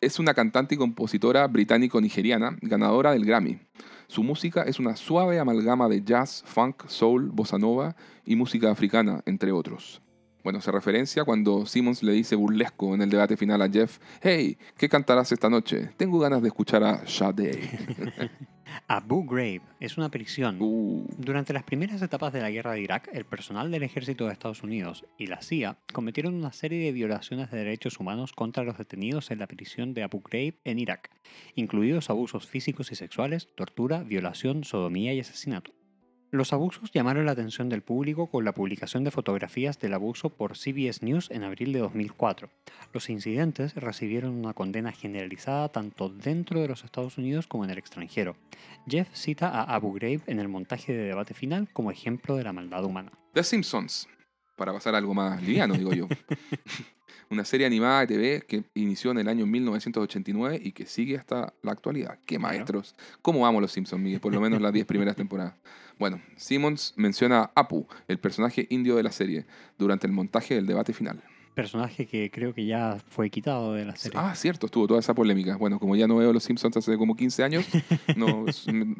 es una cantante y compositora británico-nigeriana ganadora del Grammy. Su música es una suave amalgama de jazz, funk, soul, bossa nova y música africana, entre otros. Bueno, se referencia cuando Simmons le dice burlesco en el debate final a Jeff, hey, ¿qué cantarás esta noche? Tengo ganas de escuchar a Sade. Abu Ghraib es una prisión Uh, Durante las primeras etapas de la guerra de Irak, el personal del ejército de Estados Unidos y la CIA cometieron una serie de violaciones de derechos humanos contra los detenidos en la prisión de Abu Ghraib en Irak, incluidos abusos físicos y sexuales, tortura, violación, sodomía y asesinato. Los abusos llamaron la atención del público con la publicación de fotografías del abuso por CBS News en abril de 2004. Los incidentes recibieron una condena generalizada tanto dentro de los Estados Unidos como en el extranjero. Jeff cita a Abu Ghraib en el montaje de debate final como ejemplo de la maldad humana. The Simpsons, para pasar a algo más liviano, digo yo. una serie animada de TV que inició en el año 1989 y que sigue hasta la actualidad. ¡Qué maestros! ¿Cómo amo los Simpsons, Miguel? Por lo menos las 10 primeras temporadas. Bueno, Simmons menciona a Apu, el personaje indio de la serie, durante el montaje del debate final. Personaje que creo que ya fue quitado de la serie. Ah, cierto, estuvo toda esa polémica. Bueno, como ya no veo los Simpsons hace como 15 años, no,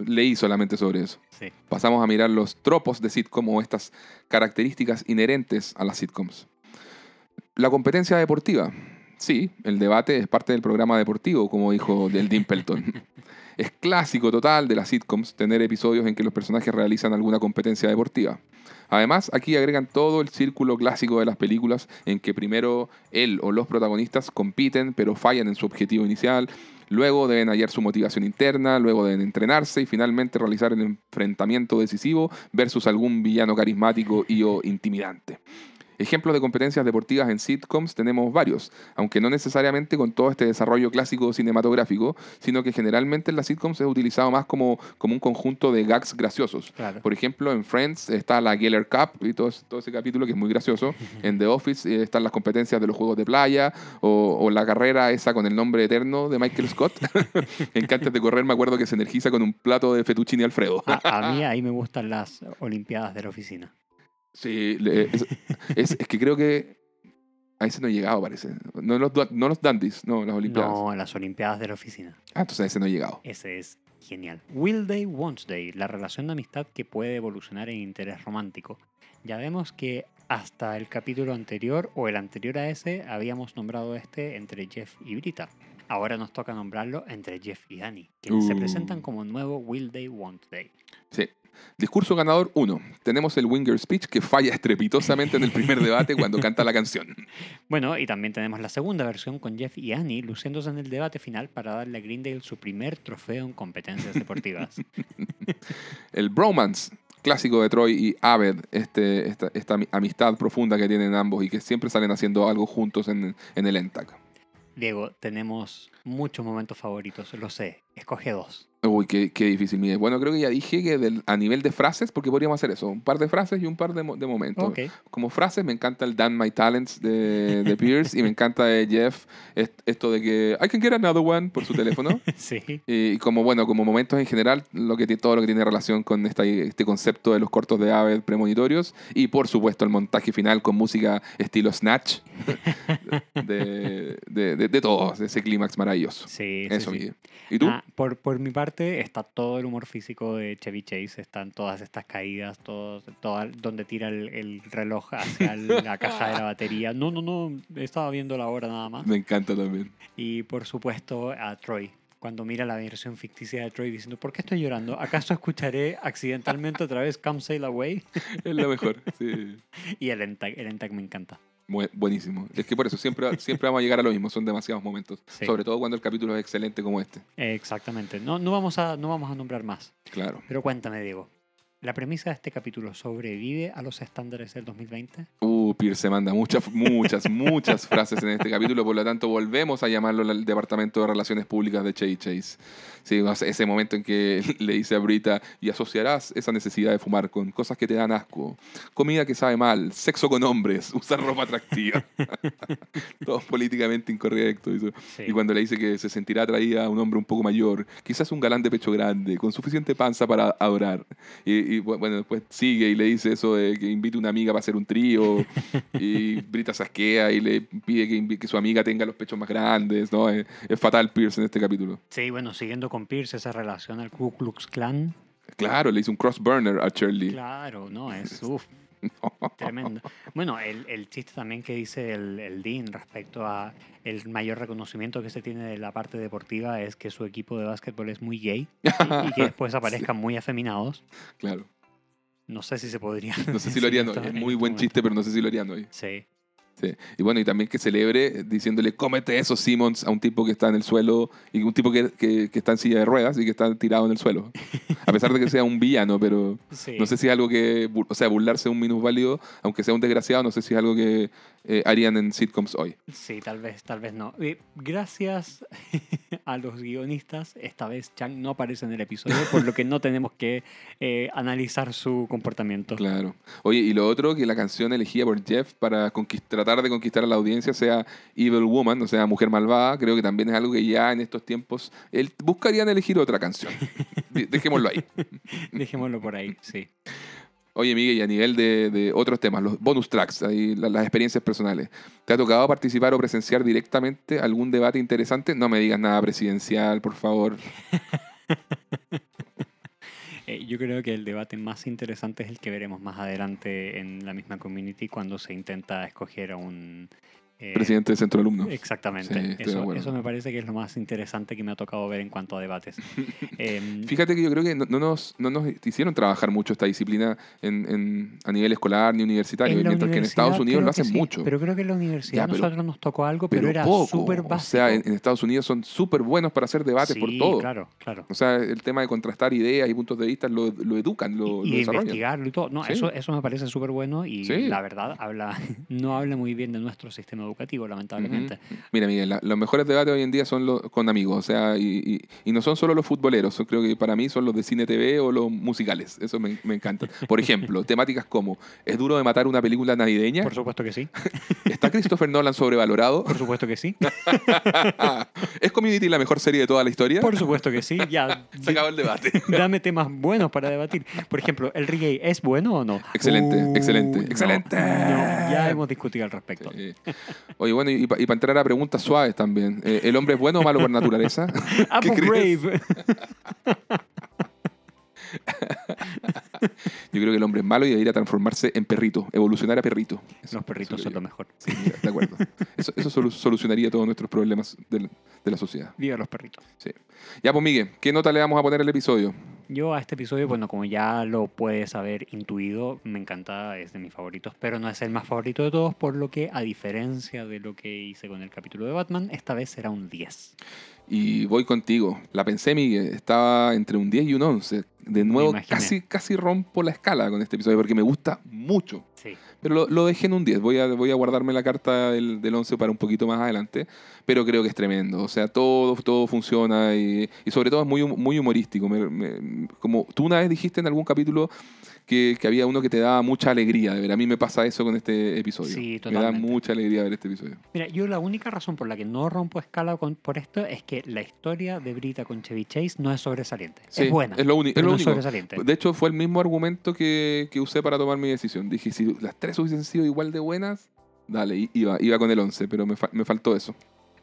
leí solamente sobre eso. Sí. Pasamos a mirar los tropos de sitcom o estas características inherentes a las sitcoms. La competencia deportiva. Sí, el debate es parte del programa deportivo, como dijo del Dimpleton. es clásico total de las sitcoms tener episodios en que los personajes realizan alguna competencia deportiva. Además, aquí agregan todo el círculo clásico de las películas en que primero él o los protagonistas compiten pero fallan en su objetivo inicial, luego deben hallar su motivación interna, luego deben entrenarse y finalmente realizar el enfrentamiento decisivo versus algún villano carismático y o intimidante. Ejemplos de competencias deportivas en sitcoms tenemos varios, aunque no necesariamente con todo este desarrollo clásico cinematográfico, sino que generalmente en las sitcoms es utilizado más como, como un conjunto de gags graciosos. Claro. Por ejemplo, en Friends está la Geller Cup y todo, ese- todo ese capítulo que es muy gracioso. En The Office eh, están las competencias de los juegos de playa o, o la carrera esa con el nombre eterno de Michael Scott. en que antes de correr me acuerdo que se energiza con un plato de fettuccine Alfredo. A, a mí ahí me gustan las Olimpiadas de la oficina. Sí, es, es- es que creo que a ese no he llegado, parece. No los, no los dandies, no, las Olimpiadas. No, las Olimpiadas de la oficina. Ah, entonces a ese no he llegado. Ese es genial. Will Day, Won't Day, la relación de amistad que puede evolucionar en interés romántico. Ya vemos que hasta el capítulo anterior o el anterior a ese habíamos nombrado este entre Jeff y Brita. Ahora nos toca nombrarlo entre Jeff y Danny, quienes se Uh. presentan como nuevo Will Day, Won't Day. Sí. Discurso ganador 1. Tenemos el Winger Speech que falla estrepitosamente en el primer debate cuando canta la canción. Bueno, y también tenemos la segunda versión con Jeff y Annie luciéndose en el debate final para darle a Greendale su primer trofeo en competencias deportivas. El Bromance, clásico de Troy y Aved, este, esta, esta ami- amistad profunda que tienen ambos y que siempre salen haciendo algo juntos en, en el ENTAC. Diego, tenemos muchos momentos favoritos, lo sé. Escoge dos. Uy, qué, qué difícil, Miguel. Bueno, creo que ya dije que del- a nivel de frases, porque podríamos hacer eso, un par de frases y un par de, mo- de momentos. Como frases, me encanta el Dan My Talents de, de Pierce y me encanta de Jeff est- esto de que I can get another one por su teléfono. Sí. Y como bueno, como momentos en general, lo que todo lo que tiene relación con esta, este concepto de los cortos de Aved premonitorios. Y por supuesto el montaje final con música estilo Snatch. De, de, de, de todos, ese clímax maravilloso. Sí, Eso, sí. ¿Y tú? Ah, por, por mi parte está todo el humor físico de Chevy Chase, están todas estas caídas, todos, toda- donde tira el, el reloj hacia el- la caja de la batería. No, no, no, estaba viendo la hora nada más. Me encanta también. Y por supuesto a Troy, cuando mira la versión ficticia de Troy diciendo, ¿por qué estoy llorando? ¿Acaso escucharé accidentalmente otra vez Come Sail Away? Es lo mejor. Sí. Y el Entag, el Entag me encanta. Bu- Buenísimo. Es que por eso siempre, siempre vamos a llegar a lo mismo. Son demasiados momentos. Sí. Sobre todo cuando el capítulo es excelente como este. Eh, Exactamente. No, no, vamos a, no vamos a nombrar más. Claro. Pero cuéntame, Diego. ¿La premisa de este capítulo sobrevive a los estándares del 2020? Uh, Pierce manda muchas, muchas, muchas frases en este capítulo, por lo tanto volvemos a llamarlo el Departamento de Relaciones Públicas de Chase Chase. Sí, ese momento en que le dice a Brita, y asociarás esa necesidad de fumar con cosas que te dan asco, comida que sabe mal, sexo con hombres, usar ropa atractiva. Todo políticamente incorrecto. Eso. Sí. Y cuando le dice que se sentirá atraída a un hombre un poco mayor, quizás un galán de pecho grande, con suficiente panza para adorar. Y, y, bu- bueno, después sigue y le dice eso de que invite una amiga para hacer un trío. y Brita se asquea y le pide que, su amiga tenga los pechos más grandes. ¿no? Es, es fatal Pierce en este capítulo. Sí, bueno, siguiendo con Pierce, esa relación al Ku Klux Klan. Claro, le hizo un cross burner a Shirley. Claro, no, es uf, tremendo. Bueno, el, el chiste también que dice el, el Dean respecto a el mayor reconocimiento que se tiene de la parte deportiva es que su equipo de básquetbol es muy gay y, y que después aparezcan muy afeminados. Claro. No sé si se podría. No sé si lo harían hoy. Es muy este buen momento. chiste, pero no sé si lo harían hoy. Sí. Sí. Y bueno, y también que celebre diciéndole, cómete eso, Simmons, a un tipo que está en el suelo, y un tipo que, que- que está en silla de ruedas y que está tirado en el suelo. A pesar de que sea un villano, pero sí. no sé si es algo que, o sea, burlarse de un minusválido, aunque sea un desgraciado, no sé si es algo que eh, harían en sitcoms hoy. Sí, tal vez, tal vez no. Gracias a los guionistas. Esta vez Chang no aparece en el episodio, por lo que no tenemos que eh, analizar su comportamiento. Claro. Oye, y lo otro, que la canción elegida por Jeff para tratar de conquistar a la audiencia sea Evil Woman, o sea, Mujer Malvada, creo que también es algo que ya en estos tiempos él buscarían elegir otra canción. De- Dejémoslo ahí. Dejémoslo por ahí, sí. Oye, Miguel, y a nivel de, otros temas, los bonus tracks, las experiencias personales, ¿te ha tocado participar o presenciar directamente algún debate interesante? No me digas nada presidencial, por favor. Eh, yo creo que el debate más interesante es el que veremos más adelante en la misma community cuando se intenta escoger a un... eh, Presidente del centro de alumnos. Exactamente. Sí, de eso, eso me parece que es lo más interesante que me ha tocado ver en cuanto a debates. Em, Fíjate que yo creo que no, no nos, no nos hicieron trabajar mucho esta disciplina en, en- a nivel escolar ni universitario, mientras que en Estados Unidos lo hacen sí, mucho. Pero creo que en la universidad Ya, pero- nosotros nos tocó algo, pero, pero era súper O básico. sea, en, en Estados Unidos son súper buenos para hacer debates por Sí, todo. Claro, claro. O sea, el tema de contrastar ideas y puntos de vista lo, lo educan, lo, y lo de desarrollan. investigarlo y todo. No, eso, eso me parece súper bueno y la verdad habla, no habla muy bien de nuestro sistema educativo, lamentablemente. Ujú. Mira, Miguel, la- los mejores debates hoy en día son los con amigos, o sea, y, y- y no son solo los futboleros, son- creo que para mí son los de cine TV o los musicales, eso me, me encanta. Por ejemplo, temáticas como, ¿es duro de matar una película navideña? Por supuesto que sí. ¿Está Christopher Nolan sobrevalorado? Por supuesto que sí. ¿Es Community la mejor serie de toda la historia? Por supuesto que sí. Ya. Se acabó el debate. Dame temas buenos para debatir. Por ejemplo, ¿el reggae es bueno o no? Excelente, excelente, no, excelente. no, ya hemos discutido al respecto. Oye, bueno, y, para entrar a preguntas suaves también. eh, ¿El hombre es bueno o malo por naturaleza? Apple crees? Grave. Yo creo que el hombre es malo y debería transformarse en perrito, evolucionar a perrito. Eso- Los perritos son lo mejor. Sí, mira, de acuerdo. Eso, eso solu- solucionaría todos nuestros problemas del- de la sociedad. Viva los perritos. Sí. Ya, pues, Miguel, ¿qué nota le vamos a poner al episodio? Yo a este episodio, bueno, como ya lo puedes haber intuido, me encanta, es de mis favoritos, pero no es el más favorito de todos, por lo que, a diferencia de lo que hice con el capítulo de Batman, esta vez será un 10. Y voy contigo. La pensé, Miguel. Estaba entre un 10 y un 11. De nuevo, casi, casi rompo la escala con este episodio porque me gusta mucho. Sí. Pero lo, lo dejé en un 10. Voy a, voy a guardarme la carta del, del 11 para un poquito más adelante. Pero creo que es tremendo. O sea, todo, todo funciona y, y sobre todo es muy, muy humorístico. Me- me- como tú una vez dijiste en algún capítulo que, que había uno que te daba mucha alegría de ver. A mí me pasa eso con este episodio. Sí, Me da totalmente. mucha alegría ver este episodio. Mira, yo la única razón por la que no rompo escala con- por esto es que la historia de Brita con Chevy Chase no es sobresaliente. Sí, es buena. Es lo, uni- es pero lo no es único. sobresaliente. De hecho, fue el mismo argumento que, que usé para tomar mi decisión. Dije, si las tres hubiesen sido igual de buenas, dale, iba, iba con el 11, pero me, fa- me faltó eso.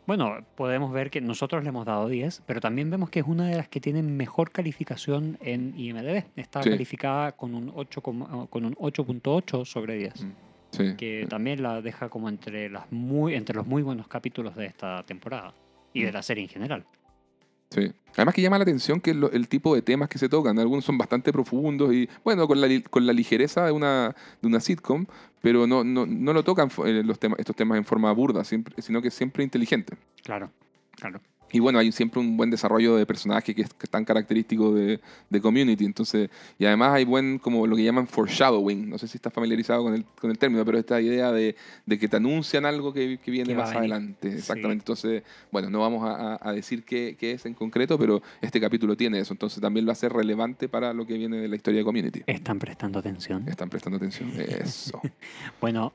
Bueno, podemos ver que nosotros le hemos dado 10, pero también vemos que es una de las que tienen mejor calificación en IMDb. Está Sí. calificada con un 8, como- con un 8.8 sobre 10, Mm. Sí. que también la deja como entre, las muy, entre los muy buenos capítulos de esta temporada y de Mm. la serie en general. Sí. Además que llama la atención que lo- el tipo de temas que se tocan, algunos son bastante profundos y, bueno, con la, con la ligereza de una, de una sitcom, pero no, no, no lo tocan eh, los temas, estos temas en forma burda, siempre, sino que siempre inteligente. Claro, claro. Y bueno, hay siempre un buen desarrollo de personaje que es, que es tan característico de, de Community. Entonces, y además hay buen, como lo que llaman foreshadowing. No sé si estás familiarizado con el, con el término, pero esta idea de, de que te anuncian algo que, que viene Que más adelante. Sí. Exactamente. Entonces, bueno, no vamos a, a- a decir qué, qué es en concreto, pero este capítulo tiene eso. Entonces también lo hace relevante para lo que viene de la historia de Community. ¿Están prestando atención? Están prestando atención. Eso. Bueno,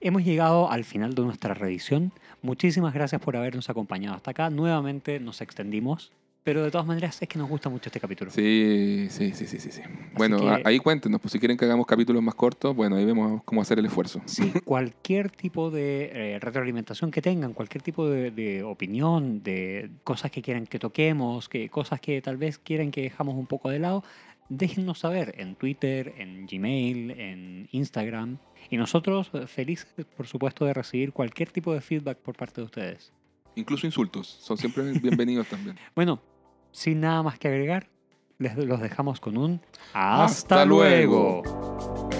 hemos llegado al final de nuestra revisión. Muchísimas gracias por habernos acompañado hasta acá. Nuevamente nos extendimos, pero de todas maneras es que nos gusta mucho este capítulo. Sí, sí, sí, sí, sí. sí. Bueno, que- ahí cuéntenos, pues si quieren que hagamos capítulos más cortos, bueno, ahí vemos cómo hacer el esfuerzo. Sí, cualquier tipo de eh, retroalimentación que tengan, cualquier tipo de, de opinión, de cosas que quieran que toquemos, que cosas que tal vez quieren que dejamos un poco de lado, déjennos saber en Twitter, en Gmail, en Instagram. Y nosotros eh, felices, por supuesto, de recibir cualquier tipo de feedback por parte de ustedes. Incluso insultos, son siempre bienvenidos también. Bueno, sin nada más que agregar, les los dejamos con un Hasta hasta, luego. luego.